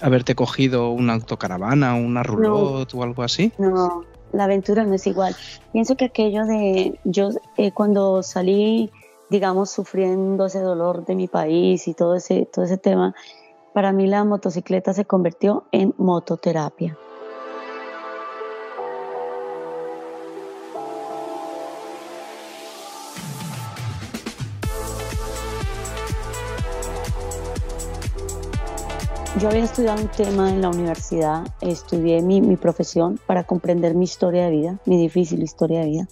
haberte cogido una autocaravana, una roulotte o algo así? No, la aventura no es igual. Pienso que aquello de yo eh, cuando salí, digamos, sufriendo ese dolor de mi país y todo ese, todo ese tema, para mí la motocicleta se convirtió en mototerapia. Yo había estudiado un tema en la universidad, estudié mi, mi profesión para comprender mi historia de vida, mi difícil historia de vida.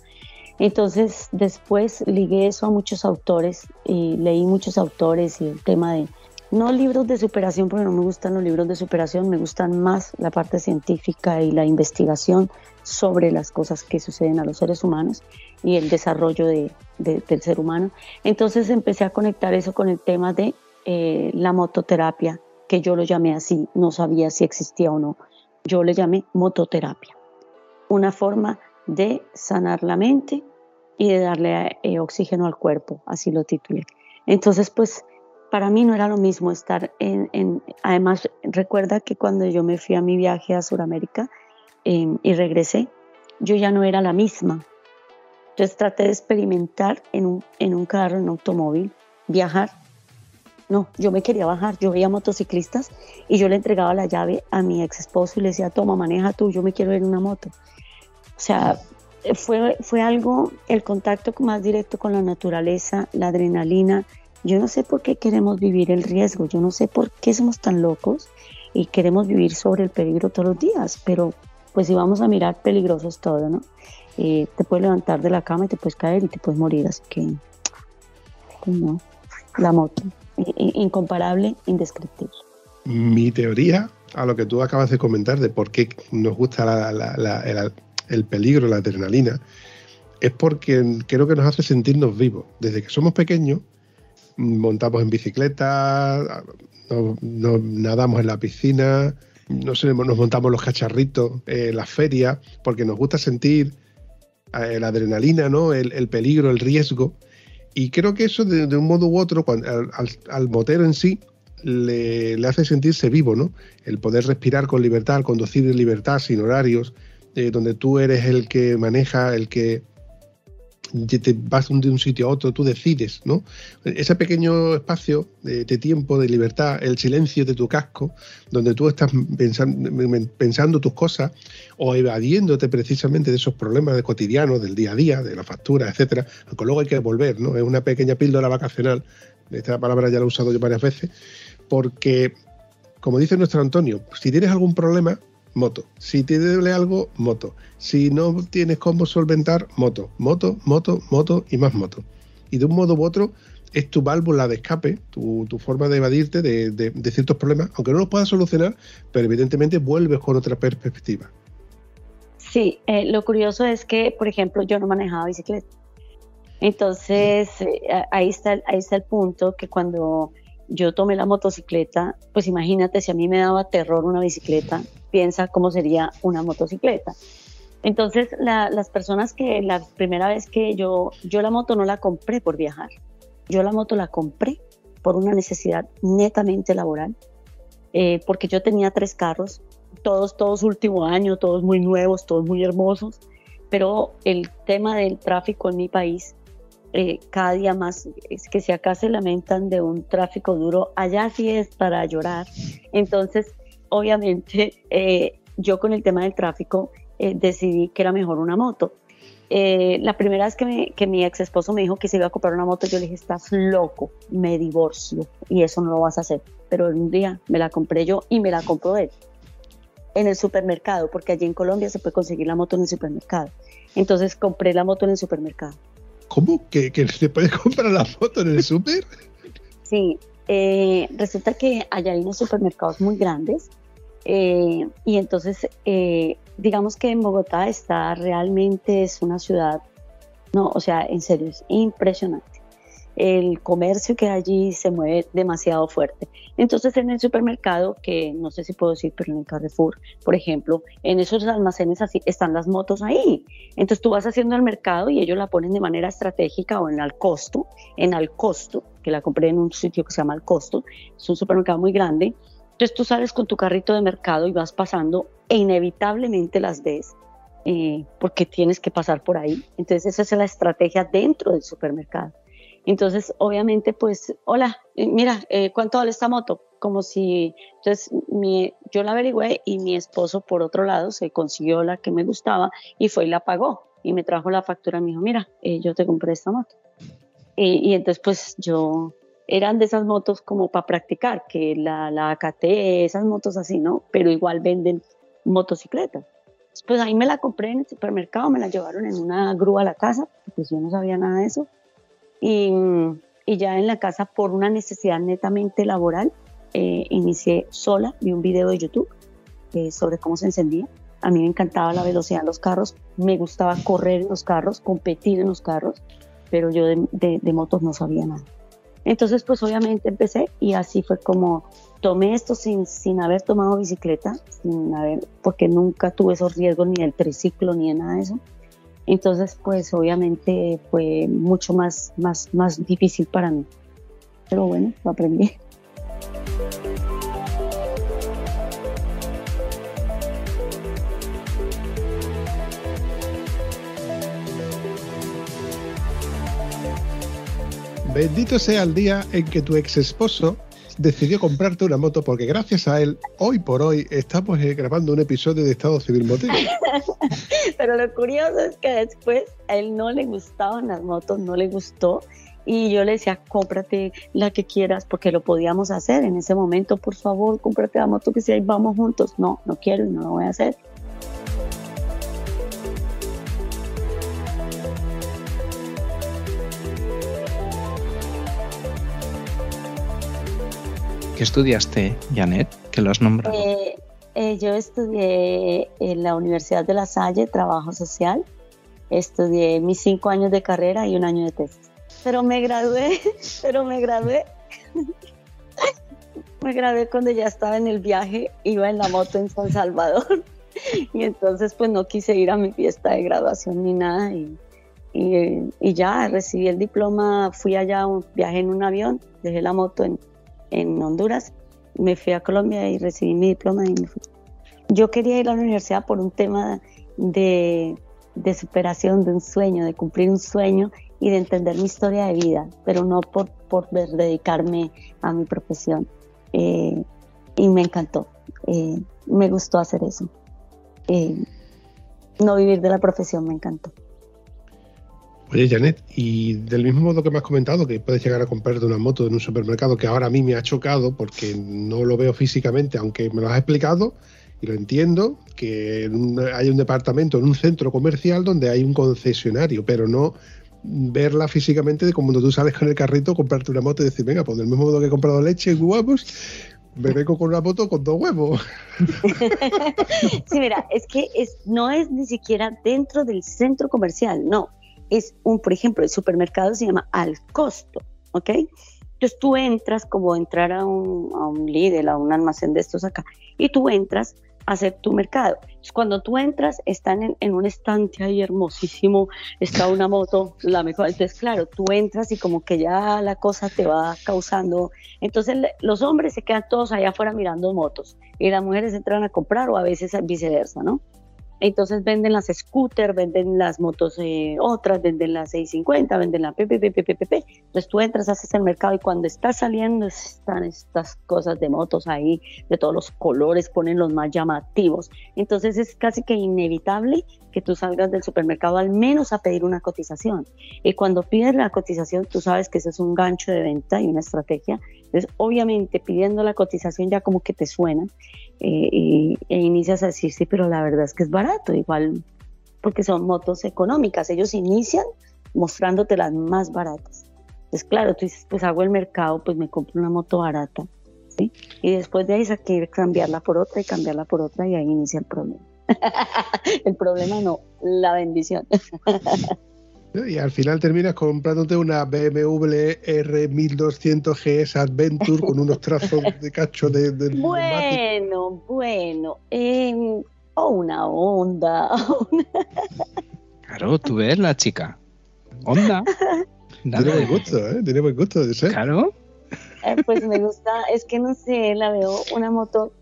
Entonces después ligué eso a muchos autores y leí muchos autores y el tema de, no libros de superación porque no me gustan los libros de superación, me gustan más la parte científica y la investigación sobre las cosas que suceden a los seres humanos y el desarrollo de, del ser humano. Entonces empecé a conectar eso con el tema de eh, la mototerapia, que yo lo llamé así, no sabía si existía o no. Yo le llamé mototerapia, una forma de sanar la mente y de darle eh, oxígeno al cuerpo, así lo titulé. Entonces, pues para mí no era lo mismo estar en, en, además recuerda que cuando yo me fui a mi viaje a Sudamérica em, y regresé, yo ya no era la misma. Entonces traté de experimentar en un, en un carro, en un automóvil, viajar. No, yo me quería bajar, yo veía motociclistas y yo le entregaba la llave a mi ex esposo y le decía, toma, maneja tú, yo me quiero ir en una moto. O sea, fue, fue algo, el contacto más directo con la naturaleza, la adrenalina. Yo no sé por qué queremos vivir el riesgo, yo no sé por qué somos tan locos y queremos vivir sobre el peligro todos los días, pero pues si vamos a mirar peligrosos todo, ¿no? Eh, te puedes levantar de la cama y te puedes caer y te puedes morir, así que pues no, la moto, incomparable, indescriptible. Mi teoría a lo que tú acabas de comentar de por qué nos gusta la, la, la, el peligro, la adrenalina, es porque creo que nos hace sentirnos vivos. Desde que somos pequeños, montamos en bicicleta, nos, nadamos en la piscina, nos, nos montamos los cacharritos en las ferias, porque nos gusta sentir eh, la adrenalina, ¿no? el, peligro, el riesgo. Y creo que eso de, un modo u otro, al, motero en sí, le, le, hace sentirse vivo, ¿no? El poder respirar con libertad, conducir en libertad, sin horarios, eh, donde tú eres el que maneja, el que te vas de un sitio a otro, tú decides, ¿no? Ese pequeño espacio de, tiempo, de libertad, el silencio de tu casco, donde tú estás pensando, tus cosas o evadiéndote precisamente de esos problemas de cotidianos, del día a día, de la factura, etcétera, aunque luego hay que volver, ¿no? Es una pequeña píldora vacacional, esta palabra ya la he usado yo varias veces, porque, como dice nuestro Antonio, si tienes algún problema, moto. Si te duele algo, moto. Si no tienes cómo solventar, moto. Moto, moto, moto y más moto. Y de un modo u otro es tu válvula de escape, tu, forma de evadirte de, ciertos problemas, aunque no los puedas solucionar, pero evidentemente vuelves con otra perspectiva. Sí, eh, lo curioso es que, por ejemplo, yo no manejaba bicicleta. Entonces, eh, ahí, está, ahí está el punto que cuando yo tomé la motocicleta, pues imagínate si a mí me daba terror una bicicleta, piensa cómo sería una motocicleta. Entonces, las personas que la primera vez que yo, yo la moto no la compré por viajar, yo la moto la compré por una necesidad netamente laboral, eh, porque yo tenía tres carros, todos, todos último año, todos muy nuevos, todos muy hermosos, pero el tema del tráfico en mi país eh, cada día más, es que si acá se lamentan de un tráfico duro, allá sí es para llorar. Entonces, obviamente, eh, yo con el tema del tráfico eh, decidí que era mejor una moto. la primera vez que, que mi ex esposo me dijo que se iba a comprar una moto, yo le dije, estás loco, me divorcio y eso no lo vas a hacer. Pero un día me la compré yo y me la compró él en el supermercado, porque allí en Colombia se puede conseguir la moto en el supermercado. Entonces compré la moto en el supermercado. ¿Cómo? ¿Que, se puede comprar la foto en el súper? Sí, eh, resulta que allá hay unos supermercados muy grandes eh, y entonces eh, digamos que en Bogotá está realmente es una ciudad, no, o sea, en serio, es impresionante el comercio que allí se mueve demasiado fuerte. Entonces en el supermercado, que no sé si puedo decir, pero en el Carrefour, por ejemplo, en esos almacenes así están las motos ahí. Entonces tú vas haciendo el mercado y ellos la ponen de manera estratégica o en al costo, en al costo, que la compré en un sitio que se llama al costo, es un supermercado muy grande. Entonces tú sales con tu carrito de mercado y vas pasando e inevitablemente las ves eh, porque tienes que pasar por ahí. Entonces esa es la estrategia dentro del supermercado. Entonces, obviamente, pues, hola, eh, mira, eh, ¿cuánto vale esta moto? Como si, entonces, mi, yo la averigüé y mi esposo, por otro lado, se consiguió la que me gustaba y fue y la pagó. Y me trajo la factura y me dijo, mira, eh, yo te compré esta moto. Y, y, entonces, pues, yo, eran de esas motos como para practicar, que la, la AKT, esas motos así, ¿no? Pero igual venden motocicletas. Pues ahí me la compré en el supermercado, me la llevaron en una grúa a la casa, pues yo no sabía nada de eso. Y, y ya en la casa, por una necesidad netamente laboral, eh, inicié sola, vi un video de YouTube eh, sobre cómo se encendía. A mí me encantaba la velocidad en los carros, me gustaba correr en los carros, competir en los carros, pero yo de, de, de motos no sabía nada. Entonces, pues obviamente empecé y así fue como tomé esto sin, sin haber tomado bicicleta, sin haber, porque nunca tuve esos riesgos ni del triciclo ni de nada de eso. Entonces, pues obviamente fue mucho más, más, más difícil para mí. Pero bueno, lo aprendí. Bendito sea el día en que tu ex esposo decidió comprarte una moto porque gracias a él, hoy por hoy, estamos eh, grabando un episodio de Estado Civil Motel. Pero lo curioso es que después a él no le gustaban las motos, no le gustó. Y yo le decía, cómprate la que quieras, porque lo podíamos hacer en ese momento, por favor, cómprate la moto que si ahí vamos juntos. No, no quiero y no lo voy a hacer. ¿Qué estudiaste, Janet? Que lo has nombrado. Eh, eh, yo estudié en la Universidad de La Salle, Trabajo Social. Estudié mis cinco años de carrera y un año de tesis. Pero me gradué, pero me gradué. me gradué cuando ya estaba en el viaje, iba en la moto en San Salvador. y entonces pues no quise ir a mi fiesta de graduación ni nada. Y, y, ya recibí el diploma, fui allá, viajé en un avión, dejé la moto en, en Honduras, me fui a Colombia y recibí mi diploma y me fui. Yo quería ir a la universidad por un tema de, de superación de un sueño, de cumplir un sueño y de entender mi historia de vida, pero no por, por dedicarme a mi profesión. Eh, y me encantó, eh, me gustó hacer eso. Eh, no vivir de la profesión me encantó. Oye, Janet, y del mismo modo que me has comentado que puedes llegar a comprarte una moto en un supermercado que ahora a mí me ha chocado porque no lo veo físicamente, aunque me lo has explicado y lo entiendo, que hay un departamento en un centro comercial donde hay un concesionario, pero no verla físicamente de cuando tú sales con el carrito, comprarte una moto y decir, venga, pues del mismo modo que he comprado leche y huevos, me vengo con una moto con dos huevos. sí, mira, es que es, no es ni siquiera dentro del centro comercial, no es un, por ejemplo, el supermercado se llama al costo, ¿ok? Entonces tú entras como entrar a un, a un líder, a un almacén de estos acá, y tú entras a hacer tu mercado. Entonces, cuando tú entras, están en, en, un estante ahí hermosísimo, está una moto, la mejor. Entonces, claro, tú entras y como que ya la cosa te va causando. Entonces, los hombres se quedan todos allá afuera mirando motos y las mujeres entran a comprar o a veces viceversa, ¿no? Entonces venden las scooter, venden las motos eh, otras, venden las 650, venden la PPPPPP. Entonces tú entras, haces el mercado y cuando estás saliendo están estas cosas de motos ahí, de todos los colores, ponen los más llamativos. Entonces es casi que inevitable que tú salgas del supermercado al menos a pedir una cotización. Y cuando pides la cotización, tú sabes que ese es un gancho de venta y una estrategia. Entonces, obviamente, pidiendo la cotización ya como que te suena eh, y, e inicias a decir, sí, pero la verdad es que es barato, igual porque son motos económicas. Ellos inician mostrándote las más baratas. Entonces, claro, tú dices, pues hago el mercado, pues me compro una moto barata. ¿sí? Y después de ahí hay que cambiarla por otra y cambiarla por otra y ahí inicia el problema. el problema no, la bendición. y al final terminas comprándote una BMW R1200 GS Adventure con unos trazos de cacho de... de bueno, bueno. Eh, o una Honda. claro, tú ves la chica. Honda. Tiene buen gusto, ¿eh? Tiene buen gusto de ser. Claro. Eh, pues me gusta, es que no sé, la veo una moto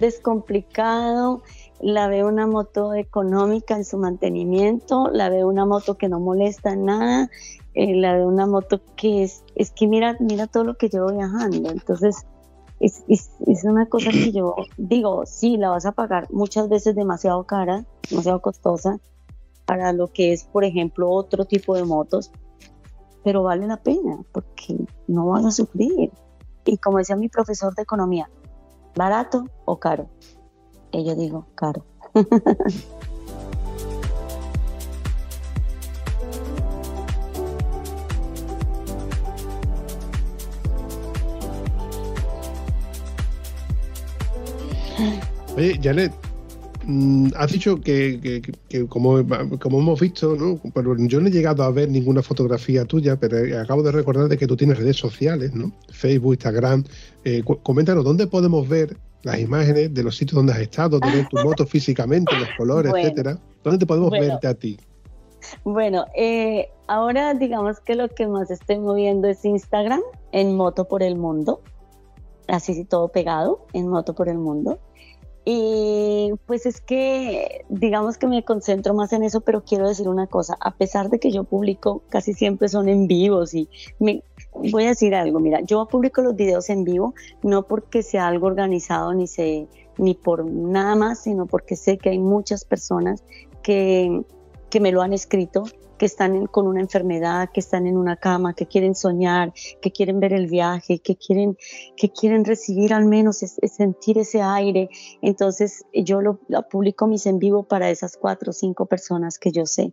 descomplicado la veo una moto económica en su mantenimiento, la veo una moto que no molesta nada, eh, la veo una moto que es, es que mira, mira todo lo que llevo viajando, entonces es, es, es, una cosa que yo digo, sí, la vas a pagar muchas veces demasiado cara, demasiado costosa para lo que es, por ejemplo, otro tipo de motos, pero vale la pena porque no vas a sufrir. Y como decía mi profesor de economía, ¿barato o caro? Y yo digo, caro. Oye, Janet, mm, has dicho que, que- como, como hemos visto, ¿no? Pero yo no he llegado a ver ninguna fotografía tuya, pero acabo de recordar de que tú tienes redes sociales, ¿no? Facebook, Instagram. Eh, coméntanos, ¿dónde podemos ver las imágenes de los sitios donde has estado, de ver tu moto físicamente, los colores, Bueno. etcétera? ¿Dónde te podemos Bueno. verte a ti? Bueno, eh, ahora digamos que lo que más estoy moviendo es Instagram en Moto por el Mundo, así sí, todo pegado en Moto por el Mundo. Y pues es que digamos que me concentro más en eso, pero quiero decir una cosa, a pesar de que yo publico casi siempre son en vivos y me, voy a decir algo, mira, yo publico los videos en vivo no porque sea algo organizado ni se ni por nada más, sino porque sé que hay muchas personas que que me lo han escrito, que están con una enfermedad, que están en una cama, que quieren soñar, que quieren ver el viaje, que quieren, que quieren recibir al menos sentir ese aire. Entonces yo lo, lo publico mis en vivo para esas cuatro o cinco personas que yo sé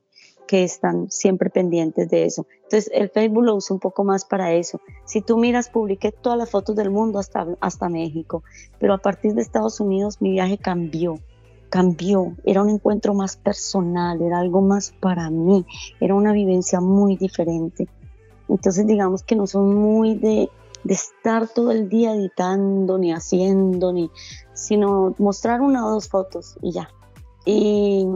que están siempre pendientes de eso. Entonces el Facebook lo uso un poco más para eso. Si tú miras, publiqué todas las fotos del mundo hasta, hasta México, pero a partir de Estados Unidos mi viaje cambió cambió, era un encuentro más personal, era algo más para mí, era una vivencia muy diferente. Entonces digamos que no son muy de, de estar todo el día editando, ni haciendo, ni, sino mostrar una o dos fotos y ya. Y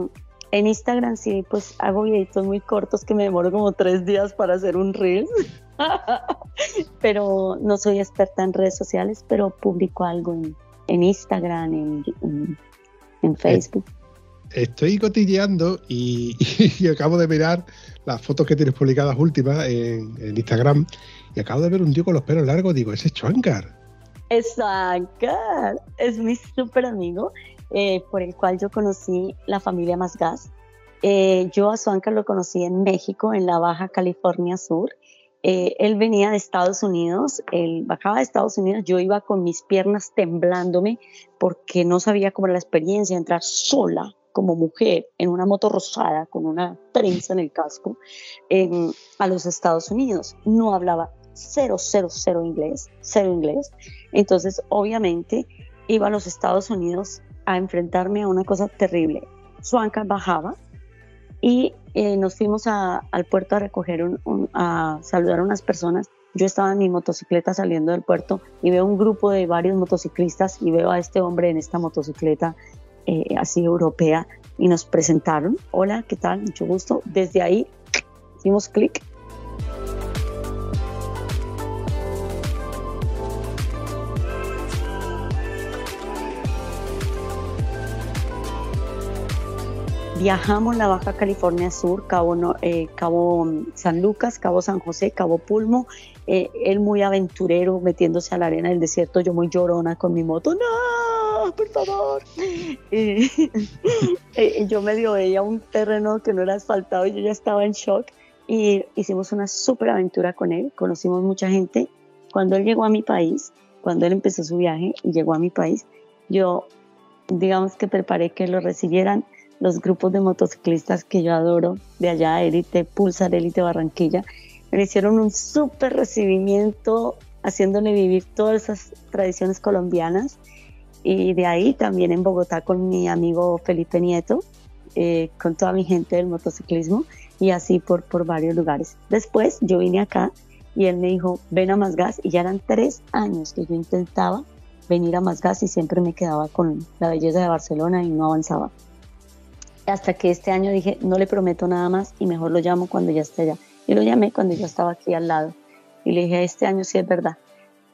en Instagram sí, pues hago videitos muy cortos que me demoro como tres días para hacer un reel. pero no soy experta en redes sociales, pero publico algo en, en Instagram, en, en- en Facebook. Estoy cotilleando y, y acabo de mirar las fotos que tienes publicadas últimas en, en Instagram y acabo de ver un tío con los pelos largos. Digo, ese es Chuancar. Exacto, es mi súper amigo eh, por el cual yo conocí la familia Masgas. Eh, yo a Suanca lo conocí en México, en la Baja California Sur. Eh, él venía de Estados Unidos, él bajaba de Estados Unidos, yo iba con mis piernas temblándome porque no sabía cómo era la experiencia entrar sola como mujer en una moto rosada con una trenza en el casco a los Estados Unidos. No hablaba cero, cero, cero inglés, cero inglés. Entonces, obviamente, iba a los Estados Unidos a enfrentarme a una cosa terrible. Suanca bajaba y eh, nos fuimos a- al puerto a recoger, un- un- a saludar a unas personas. Yo estaba en mi motocicleta saliendo del puerto y veo un grupo de varios motociclistas y veo a este hombre en esta motocicleta eh, así europea y nos presentaron. Hola, ¿qué tal? Mucho gusto. Desde ahí hicimos clic Viajamos la Baja California Sur, Cabo, eh, Cabo mm, San Lucas, Cabo San José, Cabo Pulmo. eh, él muy aventurero metiéndose a la arena del desierto, yo muy llorona con mi moto. ¡No! ¡Por favor! Eh, eh, yo medio veía un terreno que no era asfaltado y yo ya estaba en shock. Y hicimos una súper aventura con él, conocimos mucha gente. Cuando él llegó a mi país, cuando él empezó su viaje y llegó a mi país, yo digamos que preparé que lo recibieran los grupos de motociclistas que yo adoro, de allá, Élite, Pulsar, Élite Barranquilla, me hicieron un súper recibimiento, haciéndole vivir todas esas tradiciones colombianas. Y de ahí también en Bogotá con mi amigo Felipe Nieto, eh, con toda mi gente del motociclismo y así por, por varios lugares. Después yo vine acá y él me dijo, ven a Más Gas y ya eran tres años que yo intentaba venir a Más Gas y siempre me quedaba con la belleza de Barcelona y no avanzaba hasta que este año dije, no le prometo nada más y mejor lo llamo cuando ya esté allá. Y lo llamé cuando yo estaba aquí al lado. Y le dije, este año sí es verdad.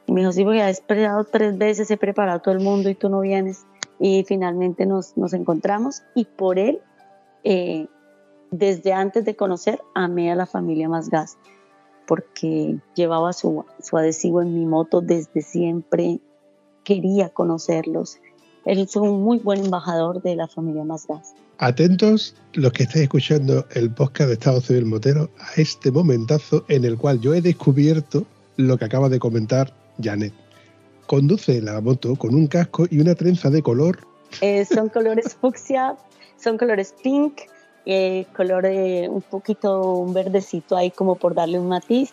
Y me dijo, sí, porque he esperado tres veces, he preparado todo el mundo y tú no vienes. Y finalmente nos, nos encontramos y por él, eh, desde antes de conocer, amé a la familia Más Gas, porque llevaba su, su adhesivo en mi moto desde siempre, quería conocerlos. Él fue un muy buen embajador de la familia Más Gas. Atentos los que estáis escuchando el podcast de Estado Civil Motero a este momentazo en el cual yo he descubierto lo que acaba de comentar Janet. Conduce la moto con un casco y una trenza de color. Eh, son colores fucsia, son colores pink, eh, color eh, un poquito un verdecito ahí como por darle un matiz.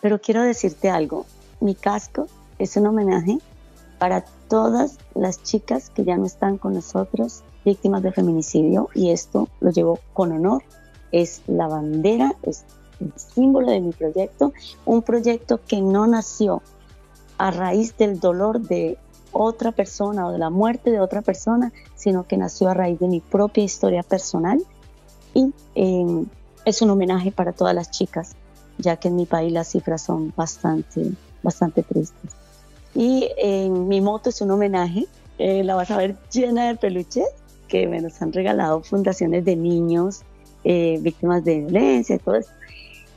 Pero quiero decirte algo, mi casco es un homenaje para todas las chicas que ya no están con nosotros, víctimas de feminicidio, y esto lo llevo con honor. Es la bandera, es el símbolo de mi proyecto, un proyecto que no nació a raíz del dolor de otra persona o de la muerte de otra persona, sino que nació a raíz de mi propia historia personal y eh, es un homenaje para todas las chicas, ya que en mi país las cifras son bastante, bastante tristes. Y en mi moto es un homenaje, eh, la vas a ver llena de peluches que me los han regalado fundaciones de niños eh, víctimas de violencia todo eso.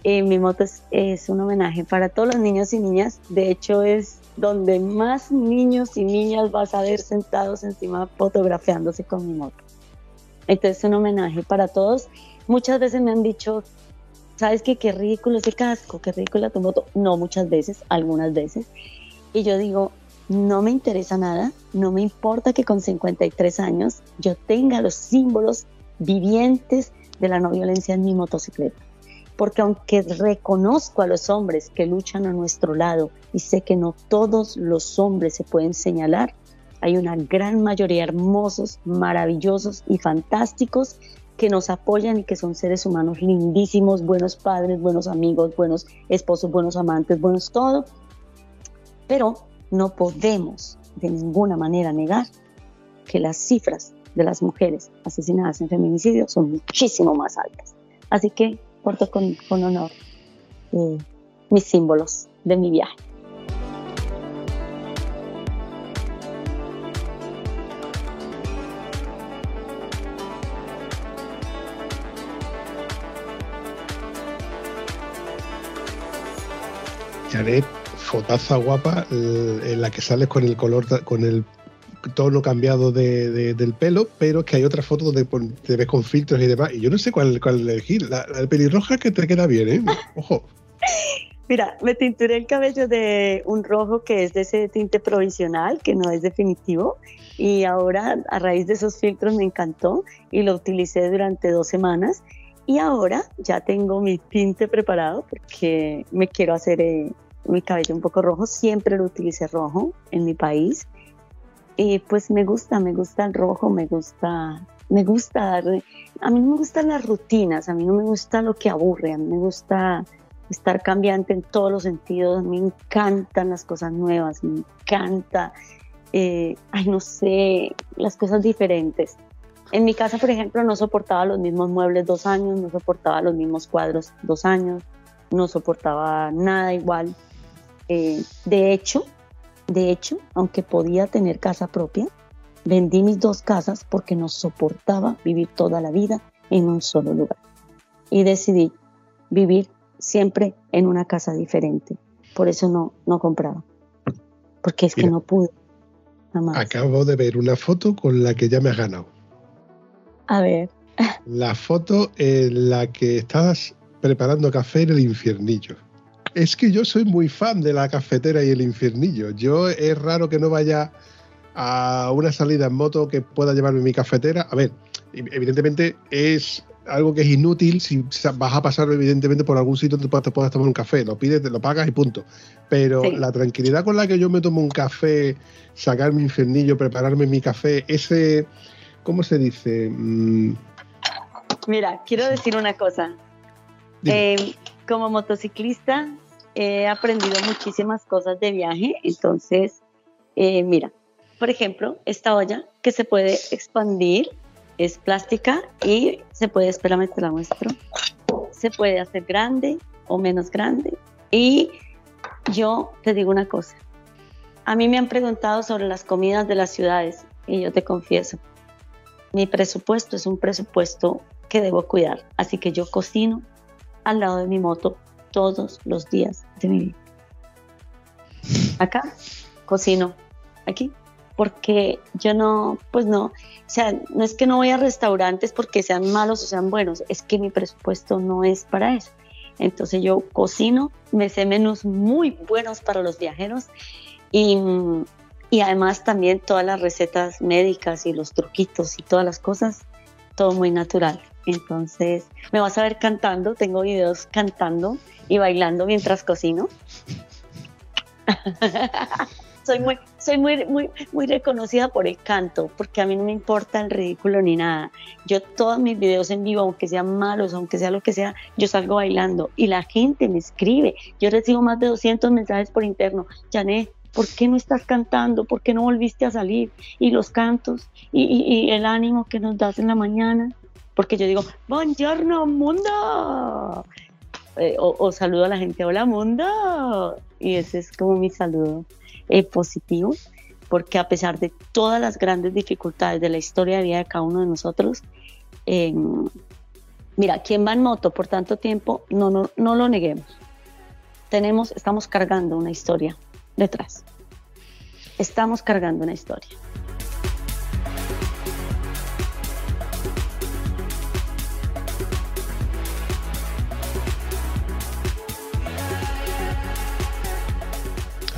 Eh, mi moto es, es, un homenaje para todos los niños y niñas. De hecho, es donde más niños y niñas vas a ver sentados encima fotografiándose con mi moto. Entonces, es un homenaje para todos. Muchas veces me han dicho, ¿sabes qué? Qué ridículo ese casco, qué ridícula tu moto. No muchas veces, algunas veces. Y yo digo, no me interesa nada, no me importa que con 53 años yo tenga los símbolos vivientes de la no violencia en mi motocicleta. Porque aunque reconozco a los hombres que luchan a nuestro lado y sé que no todos los hombres se pueden señalar, hay una gran mayoría hermosos, maravillosos y fantásticos que nos apoyan y que son seres humanos lindísimos, buenos padres, buenos amigos, buenos esposos, buenos amantes, buenos todo, pero no podemos de ninguna manera negar que las cifras de las mujeres asesinadas en feminicidio son muchísimo más altas. Así que porto con, con honor eh, mis símbolos de mi viaje. Janet, fotaza guapa en la que sales con el color, con el tono cambiado de, de, del pelo, pero es que hay otras fotos donde te ves con filtros y demás. Y yo no sé cuál, cuál elegir. La, la pelirroja que te queda bien, ¿eh? Ojo. Mira, me tinturé el cabello de un rojo que es de ese tinte provisional, que no es definitivo. Y ahora, a raíz de esos filtros, me encantó y lo utilicé durante dos semanas. Y ahora ya tengo mi tinte preparado porque me quiero hacer eh, mi cabello un poco rojo. Siempre lo utilicé rojo en mi país. Y pues me gusta, me gusta el rojo, me gusta, me gusta, a mí me gustan las rutinas, a mí no me gusta lo que aburre, a mí me gusta estar cambiante en todos los sentidos, me encantan las cosas nuevas, me encanta, eh, ay no sé, las cosas diferentes. En mi casa, por ejemplo, no soportaba los mismos muebles dos años, no soportaba los mismos cuadros dos años, no soportaba nada igual. Eh, de hecho, de hecho, aunque podía tener casa propia, vendí mis dos casas porque no soportaba vivir toda la vida en un solo lugar. Y decidí vivir siempre en una casa diferente. Por eso no, no compraba. Porque es Mira, que no pude. Jamás. Acabo de ver una foto con la que ya me has ganado. A ver. La foto en la que estás preparando café en el infiernillo. Es que yo soy muy fan de la cafetera y el infiernillo. Yo es raro que no vaya a una salida en moto que pueda llevarme mi cafetera. A ver, evidentemente es algo que es inútil si vas a pasar evidentemente por algún sitio donde te puedas tomar un café, lo pides, te lo pagas y punto. Pero sí. la tranquilidad con la que yo me tomo un café, sacar mi infernillo, prepararme mi café, ese, ¿cómo se dice? Mm. Mira, quiero decir una cosa. Eh, como motociclista he aprendido muchísimas cosas de viaje, entonces, eh, mira, por ejemplo, esta olla que se puede expandir es plástica y se puede, espérame, te la muestro, se puede hacer grande o menos grande. Y yo te digo una cosa, a mí me han preguntado sobre las comidas de las ciudades y yo te confieso, mi presupuesto es un presupuesto que debo cuidar, así que yo cocino al lado de mi moto todos los días de mi vida. Acá cocino, aquí porque yo no, pues no, o sea, no es que no voy a restaurantes porque sean malos o sean buenos, es que mi presupuesto no es para eso. Entonces yo cocino, me sé menús muy buenos para los viajeros y, y además también todas las recetas médicas y los truquitos y todas las cosas, todo muy natural. Entonces me vas a ver cantando, tengo videos cantando y bailando mientras cocino. soy muy, soy muy, muy, reconocida por el canto, porque a mí no me importa el ridículo ni nada. Yo todos mis videos en vivo, aunque sean malos, aunque sea lo que sea, yo salgo bailando y la gente me escribe. Yo recibo más de 200 mensajes por interno. Janet, ¿por qué no estás cantando? ¿Por qué no volviste a salir? Y los cantos y el ánimo que nos das en la mañana. Porque yo digo, buongiorno mundo. Eh, o, o saludo a la gente, hola mundo. Y ese es como mi saludo eh, positivo, porque a pesar de todas las grandes dificultades de la historia de vida de cada uno de nosotros, eh, mira, quien va en moto por tanto tiempo, no, no, no lo neguemos. Tenemos, estamos cargando una historia detrás. Estamos cargando una historia.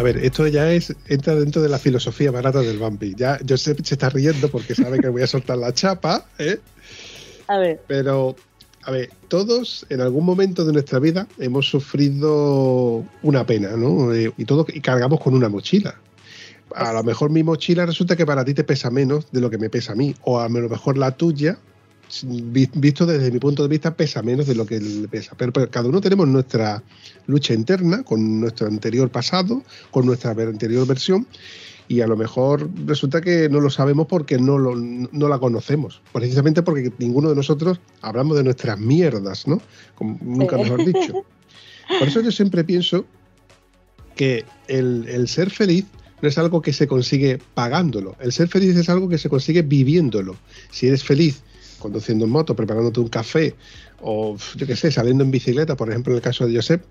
A ver, esto ya es entra dentro de la filosofía barata del Bambi. Ya Josep se está riendo porque sabe que voy a soltar la chapa, ¿eh? A ver, Pero, a ver, todos en algún momento de nuestra vida hemos sufrido una pena, ¿no? Eh, y todo y cargamos con una mochila. A lo mejor mi mochila resulta que para ti te pesa menos de lo que me pesa a mí, o a lo mejor la tuya, visto desde mi punto de vista, pesa menos de lo que le pesa. Pero, pero cada uno tenemos nuestra lucha interna con nuestro anterior pasado, con nuestra anterior versión, y a lo mejor resulta que no lo sabemos porque no, lo, no la conocemos. Precisamente porque ninguno de nosotros hablamos de nuestras mierdas, ¿no? Como nunca Sí. mejor dicho. Por eso yo siempre pienso que el, el ser feliz no es algo que se consigue pagándolo. El ser feliz es algo que se consigue viviéndolo. Si eres feliz conduciendo en moto, preparándote un café o yo qué sé, saliendo en bicicleta, por ejemplo en el caso de Josep,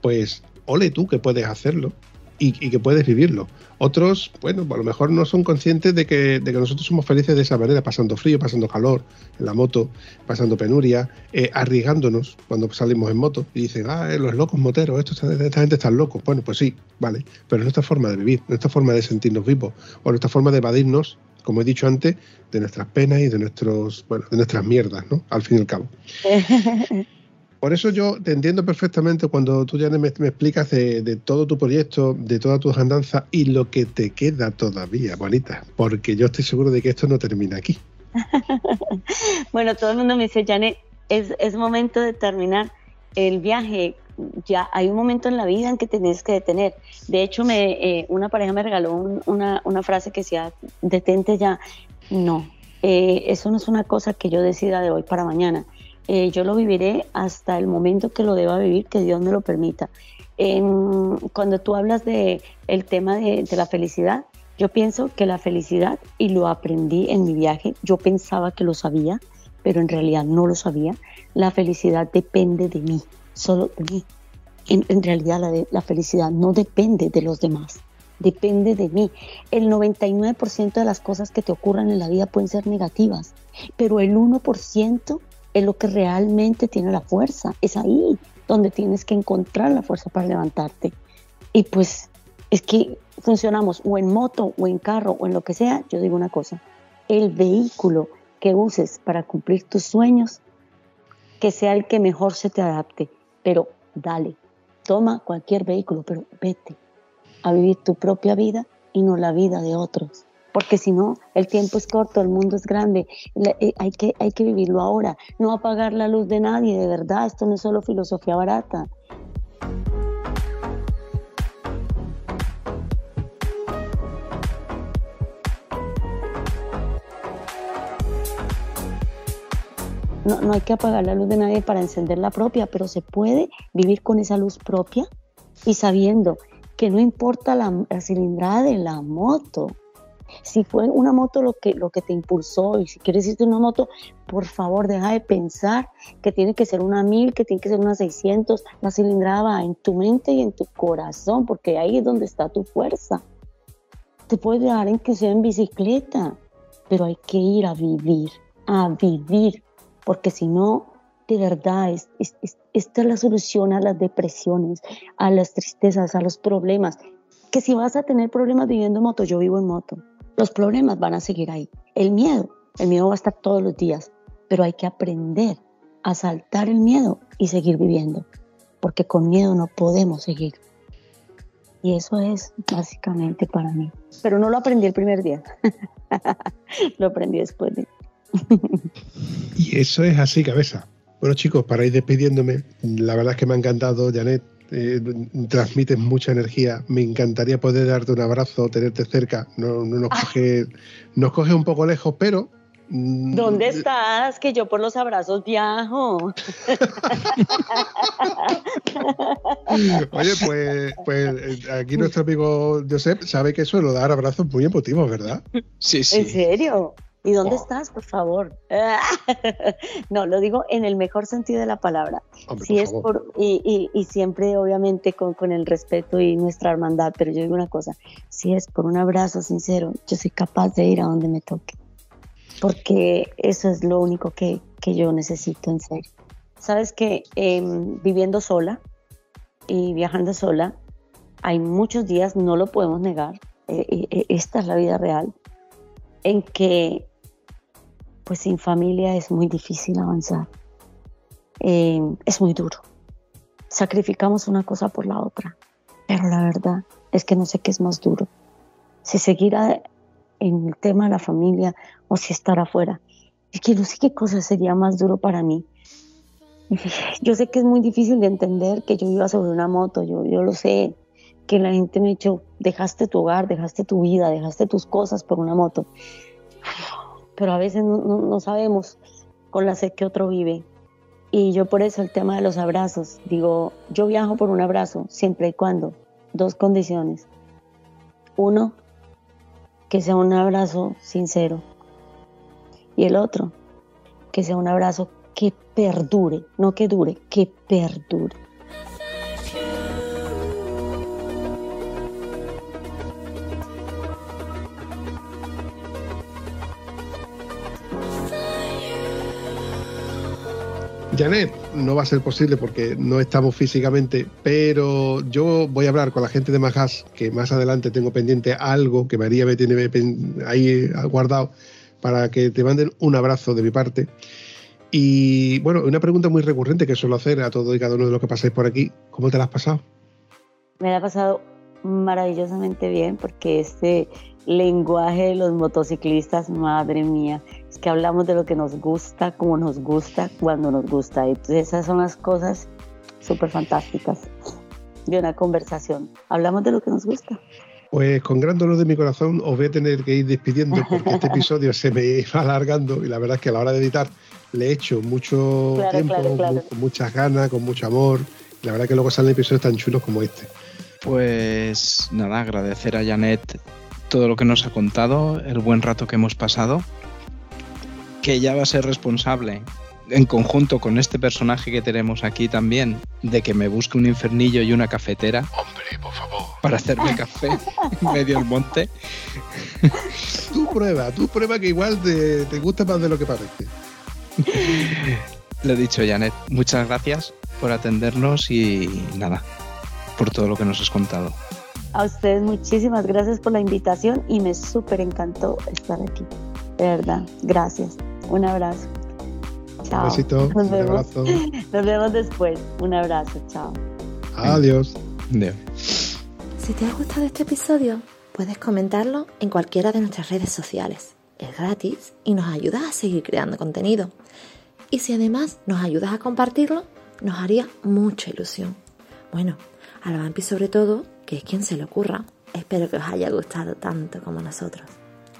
pues ole tú que puedes hacerlo y, que puedes vivirlo. Otros, bueno, a lo mejor no son conscientes de que, de que nosotros somos felices de esa manera, pasando frío, pasando calor en la moto, pasando penuria, eh, arriesgándonos cuando salimos en moto y dicen, ah, eh, los locos moteros, esto, esta gente está loco. Bueno, pues sí, vale, pero es nuestra forma de vivir, nuestra forma de sentirnos vivos o nuestra forma de evadirnos, como he dicho antes, de nuestras penas y de nuestros, bueno, de nuestras mierdas, ¿no? Al fin y al cabo. Por eso yo te entiendo perfectamente cuando tú ya me, me explicas de, de todo tu proyecto, de todas tus andanzas y lo que te queda todavía, bonita, porque yo estoy seguro de que esto no termina aquí. Bueno, todo el mundo me dice, Janet, es, es momento de terminar el viaje. Ya hay un momento en la vida en que tenés que detener. De hecho, me, eh, una pareja me regaló un- una, una frase que decía, detente ya. No, eh, eso no es una cosa que yo decida de hoy para mañana. Eh, yo lo viviré hasta el momento que lo deba vivir, que Dios me lo permita. Em, cuando tú hablas de el tema de, de la felicidad, yo pienso que la felicidad, y lo aprendí en mi viaje, yo pensaba que lo sabía, pero en realidad no lo sabía, la felicidad depende de mí, solo. En, realidad la, la felicidad no depende de los demás, depende de mí. El 99% de las cosas que te ocurran en la vida pueden ser negativas, pero el 1% es lo que realmente tiene la fuerza. Es ahí donde tienes que encontrar la fuerza para levantarte. Y pues es que funcionamos o en moto o en carro o en lo que sea. Yo digo una cosa, el vehículo que uses para cumplir tus sueños, que sea el que mejor se te adapte. Pero dale, toma cualquier vehículo, pero vete a vivir tu propia vida y no la vida de otros. Porque si no, el tiempo es corto, el mundo es grande, eh, hay, que, hay que vivirlo ahora, no apagar la luz de nadie, de verdad, esto no es solo filosofía barata. No, no hay que apagar la luz de nadie para encender la propia, pero se puede vivir con esa luz propia y sabiendo que no importa la, cilindrada de la moto. Si fue una moto lo que, lo que te impulsó y si quieres irte una moto, por favor deja de pensar que tiene que ser una 1000, que tiene que ser una 600. La cilindrada va en tu mente y en tu corazón, porque ahí es donde está tu fuerza. Usted puede viajar en que sea en bicicleta, pero hay que ir a vivir, a vivir, porque si no, de verdad, es, es- es- esta es la solución a las depresiones, a las tristezas, a los problemas. Que si vas a tener problemas viviendo en moto, yo vivo en moto. Los problemas van a seguir ahí. El miedo, el miedo va a estar todos los días, pero hay que aprender a saltar el miedo y seguir viviendo, porque con miedo no podemos seguir. Y eso es básicamente para mí. Pero no lo aprendí el primer día. lo aprendí después de... Y eso es así, cabeza. Bueno, chicos, para ir despidiéndome, la verdad es que me ha encantado, Janet. eh, transmites mucha energía. Me encantaría poder darte un abrazo, tenerte cerca. No, no nos, coge, nos coge un poco lejos, pero. mm, ¿Dónde estás? Que yo por los abrazos viajo. Oye, pues, pues eh, aquí nuestro amigo Josep sabe que suelo dar abrazos muy emotivos, ¿verdad? Sí, ¿En sí. serio? ¿Y dónde estás, por favor? no, lo digo en el mejor sentido de la palabra. Hombre, por es favor. por, y, y- y siempre obviamente con, con el respeto y nuestra hermandad, pero yo digo una cosa, si es por un abrazo sincero, yo soy capaz de ir a donde me toque, porque eso es lo único que, que yo necesito en serio. Sabes que em, viviendo sola y viajando sola, hay muchos días, no lo podemos negar, eh, eh, eh, esta es la vida real, en que pues sin familia es muy difícil avanzar eh, es muy duro. Sacrificamos una cosa por la otra, pero la verdad es que no sé qué es más duro. Si seguir en el tema de la familia o si estar afuera. Es que no sé qué cosa sería más duro para mí. Yo sé que es muy difícil de entender que yo iba sobre una moto, yo, yo lo sé, que la gente me ha dicho, dejaste tu hogar, dejaste tu vida, dejaste tus cosas por una moto. Pero a veces no, no- no sabemos con la sed que otro vive. Y yo por eso el tema de los abrazos, digo, yo viajo por un abrazo siempre y cuando, dos condiciones. Uno, que sea un abrazo sincero. Y el otro, que sea un abrazo que perdure, no que dure, que perdure. Janet, no va a ser posible porque no estamos físicamente, pero yo voy a hablar con la gente de Majas, que más adelante tengo pendiente algo que María me tiene ahí guardado, para que te manden un abrazo de mi parte. Y bueno, una pregunta muy recurrente que suelo hacer a todos y cada uno de los que pasáis por aquí, ¿cómo te la has pasado? Me la ha pasado maravillosamente bien porque este lenguaje de los motociclistas, madre mía, que hablamos de lo que nos gusta, como nos gusta, cuando nos gusta. Entonces esas son las cosas súper fantásticas de una conversación. Hablamos de lo que nos gusta. Pues con gran dolor de mi corazón os voy a tener que ir despidiendo porque este episodio se me iba alargando y la verdad es que a la hora de editar le he hecho mucho Claro, tiempo, claro, claro. con muchas ganas, con mucho amor. La verdad que luego salen episodios tan chulos como este. Pues nada, agradecer a Janet todo lo que nos ha contado, el buen rato que hemos pasado, que ella va a ser responsable, en conjunto con este personaje que tenemos aquí también, de que me busque un infernillo y una cafetera Hombre, por favor. para hacerme café en medio del monte. Tú prueba, tú prueba que igual te, te gusta más de lo que parece. Le he dicho, Janet, muchas gracias por atendernos y nada, por todo lo que nos has contado. A ustedes muchísimas gracias por la invitación y me súper encantó estar aquí. De verdad, gracias. Un abrazo. Chao. Un besito, Nos un vemos. abrazo. Nos vemos después. Un abrazo. Chao. Adiós. Adiós. Si te ha gustado este episodio, puedes comentarlo en cualquiera de nuestras redes sociales. Es gratis y nos ayudas a seguir creando contenido. Y si además nos ayudas a compartirlo, nos haría mucha ilusión. Bueno, a la Vampi sobre todo, que es quien se le ocurra. Espero que os haya gustado tanto como nosotros.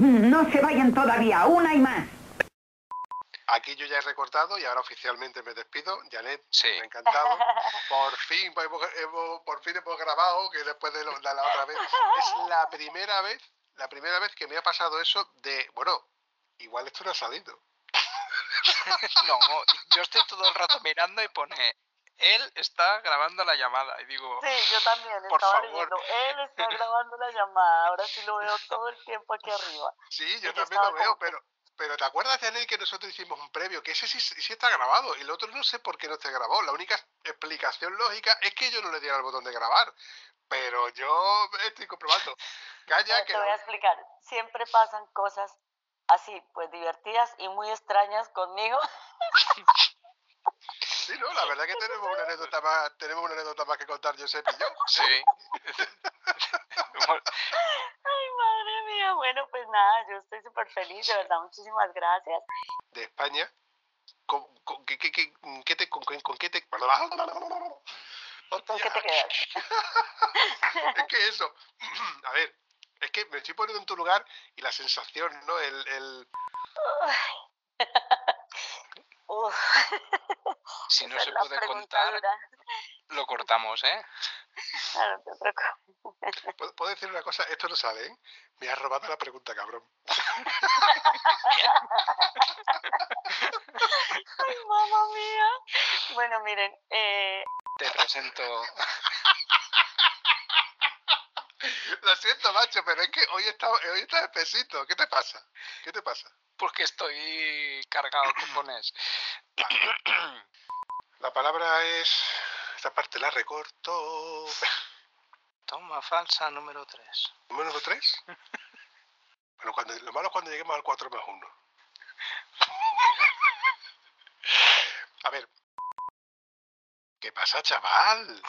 No se vayan todavía, una y más. Aquí yo ya he recortado y ahora oficialmente me despido. Janet, Sí. me ha encantado. Por fin, hemos, hemos- por fin hemos grabado, que después de, lo- de la otra vez. Es la primera vez, la primera vez que me ha pasado eso de, bueno, igual esto no ha salido. No, yo estoy todo el rato mirando y pone, él está grabando la llamada. Y digo, Sí, yo también Por estaba favor. leyendo. Él está grabando la llamada. Ahora sí lo veo todo el tiempo aquí arriba. Sí, yo yo también lo veo, pero, pero ¿te acuerdas, Janet, que nosotros hicimos un previo? Que ese sí, sí está grabado y el otro no sé por qué no está grabado. La única explicación lógica es que yo no le diera al botón de grabar. Pero yo estoy comprobando. Calla, Pero que te voy a explicar. Siempre pasan cosas así, pues divertidas y muy extrañas conmigo. Sí, no, la verdad que tenemos una anécdota más, tenemos una anécdota más que contar Josep y yo. sí. Ay, madre mía. Bueno, pues nada, yo estoy súper feliz, de verdad. Muchísimas gracias. de España. ¿Con, con, qué, qué, qué, qué te, con, con qué te... ¿Con qué te quedas? es que eso, a ver, es que me estoy poniendo en tu lugar y la sensación, ¿no? El, el... Uf, Si no se puede contar, dura. lo cortamos, ¿eh? No, no te preocupes. ¿Puedo, puedo decir una cosa? Esto no sale, ¿eh? Me has robado la pregunta, cabrón. Ay, mamá mía. Bueno, miren, eh, Te presento. Lo siento, macho, pero es que hoy está, hoy está espesito. ¿Qué te pasa? ¿Qué te pasa? Porque estoy cargado, ¿qué pones? La palabra es... Esta parte la recorto. Toma falsa número 3. ¿Número 3? Bueno, cuando, lo malo es cuando lleguemos al 4 más 1. A ver. ¿Qué pasa, chaval?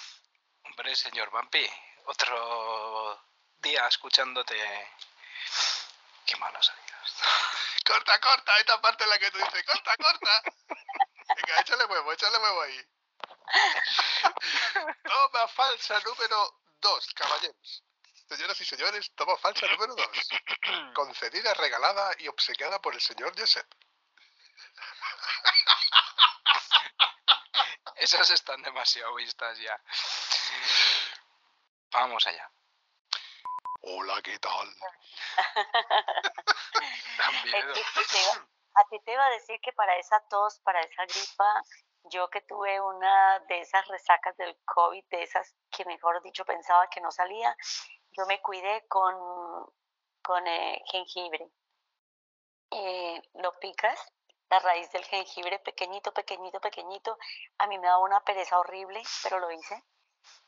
Hombre, señor Vampi, otro día escuchándote. Qué malo salidas. Corta, corta, esta parte en la que tú dices, corta, corta. Venga, échale huevo, échale huevo ahí. Toma falsa número 2, caballeros. Señoras y señores, toma falsa número 2. Concedida, regalada y obsequiada por el señor Josep. Esas están demasiado vistas ya. Vamos allá. Hola, ¿qué tal? A ti te iba a decir que para esa tos, para esa gripa, yo que tuve una de esas resacas del COVID, de esas que mejor dicho pensaba que no salía, yo me cuidé con, con eh, jengibre. Eh, lo picas, la raíz del jengibre pequeñito, pequeñito, pequeñito. A mí me daba una pereza horrible, pero lo hice.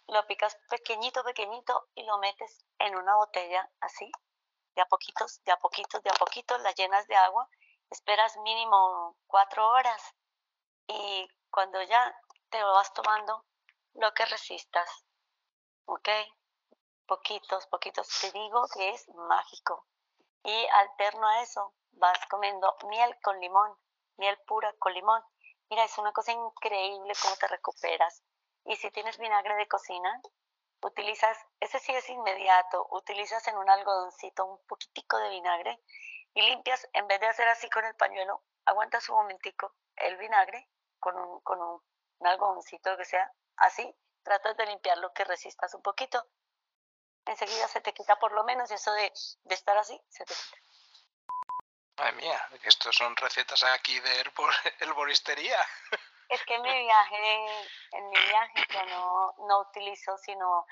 Lo picas pequeñito, pequeñito y lo metes en una botella así, de a poquitos, de a poquitos, de a poquitos, la llenas de agua, esperas mínimo cuatro horas y cuando ya te lo vas tomando, lo que resistas, ¿ok? Poquitos, poquitos, te digo que es mágico. Y alterno a eso, vas comiendo miel con limón, miel pura con limón. Mira, es una cosa increíble cómo te recuperas. Y si tienes vinagre de cocina, utilizas, ese sí es inmediato, utilizas en un algodoncito un poquitico de vinagre y limpias, en vez de hacer así con el pañuelo, aguantas un momentico el vinagre con un, con un, un algodoncito que sea así, tratas de limpiarlo que resistas un poquito. Enseguida se te quita por lo menos eso de, de estar así, se te quita. Madre mía, estos son recetas aquí de herbor- herboristería. Es que en mi viaje, en mi viaje no, no utilizo sino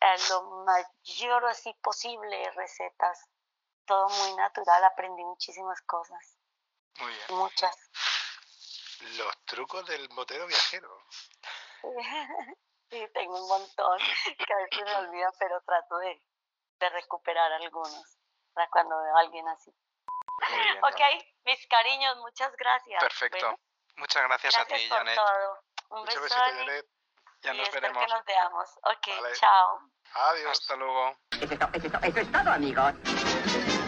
a lo mayor así posible recetas. Todo muy natural, aprendí muchísimas cosas, Muy bien. muchas. Los trucos del motero viajero. Sí, tengo un montón que a veces me olvidan, pero trato de, de recuperar algunos para cuando veo a alguien así. Bien, Ok, mis cariños, muchas gracias. Perfecto. Muchas gracias, a gracias ti, por Janet. todo. Un Muchas beso, besitos, Ani, Janet. Ya y nos veremos. que nos veamos. Ok, Vale. chao. Adiós. Hasta luego. Eso es eso es todo, amigos.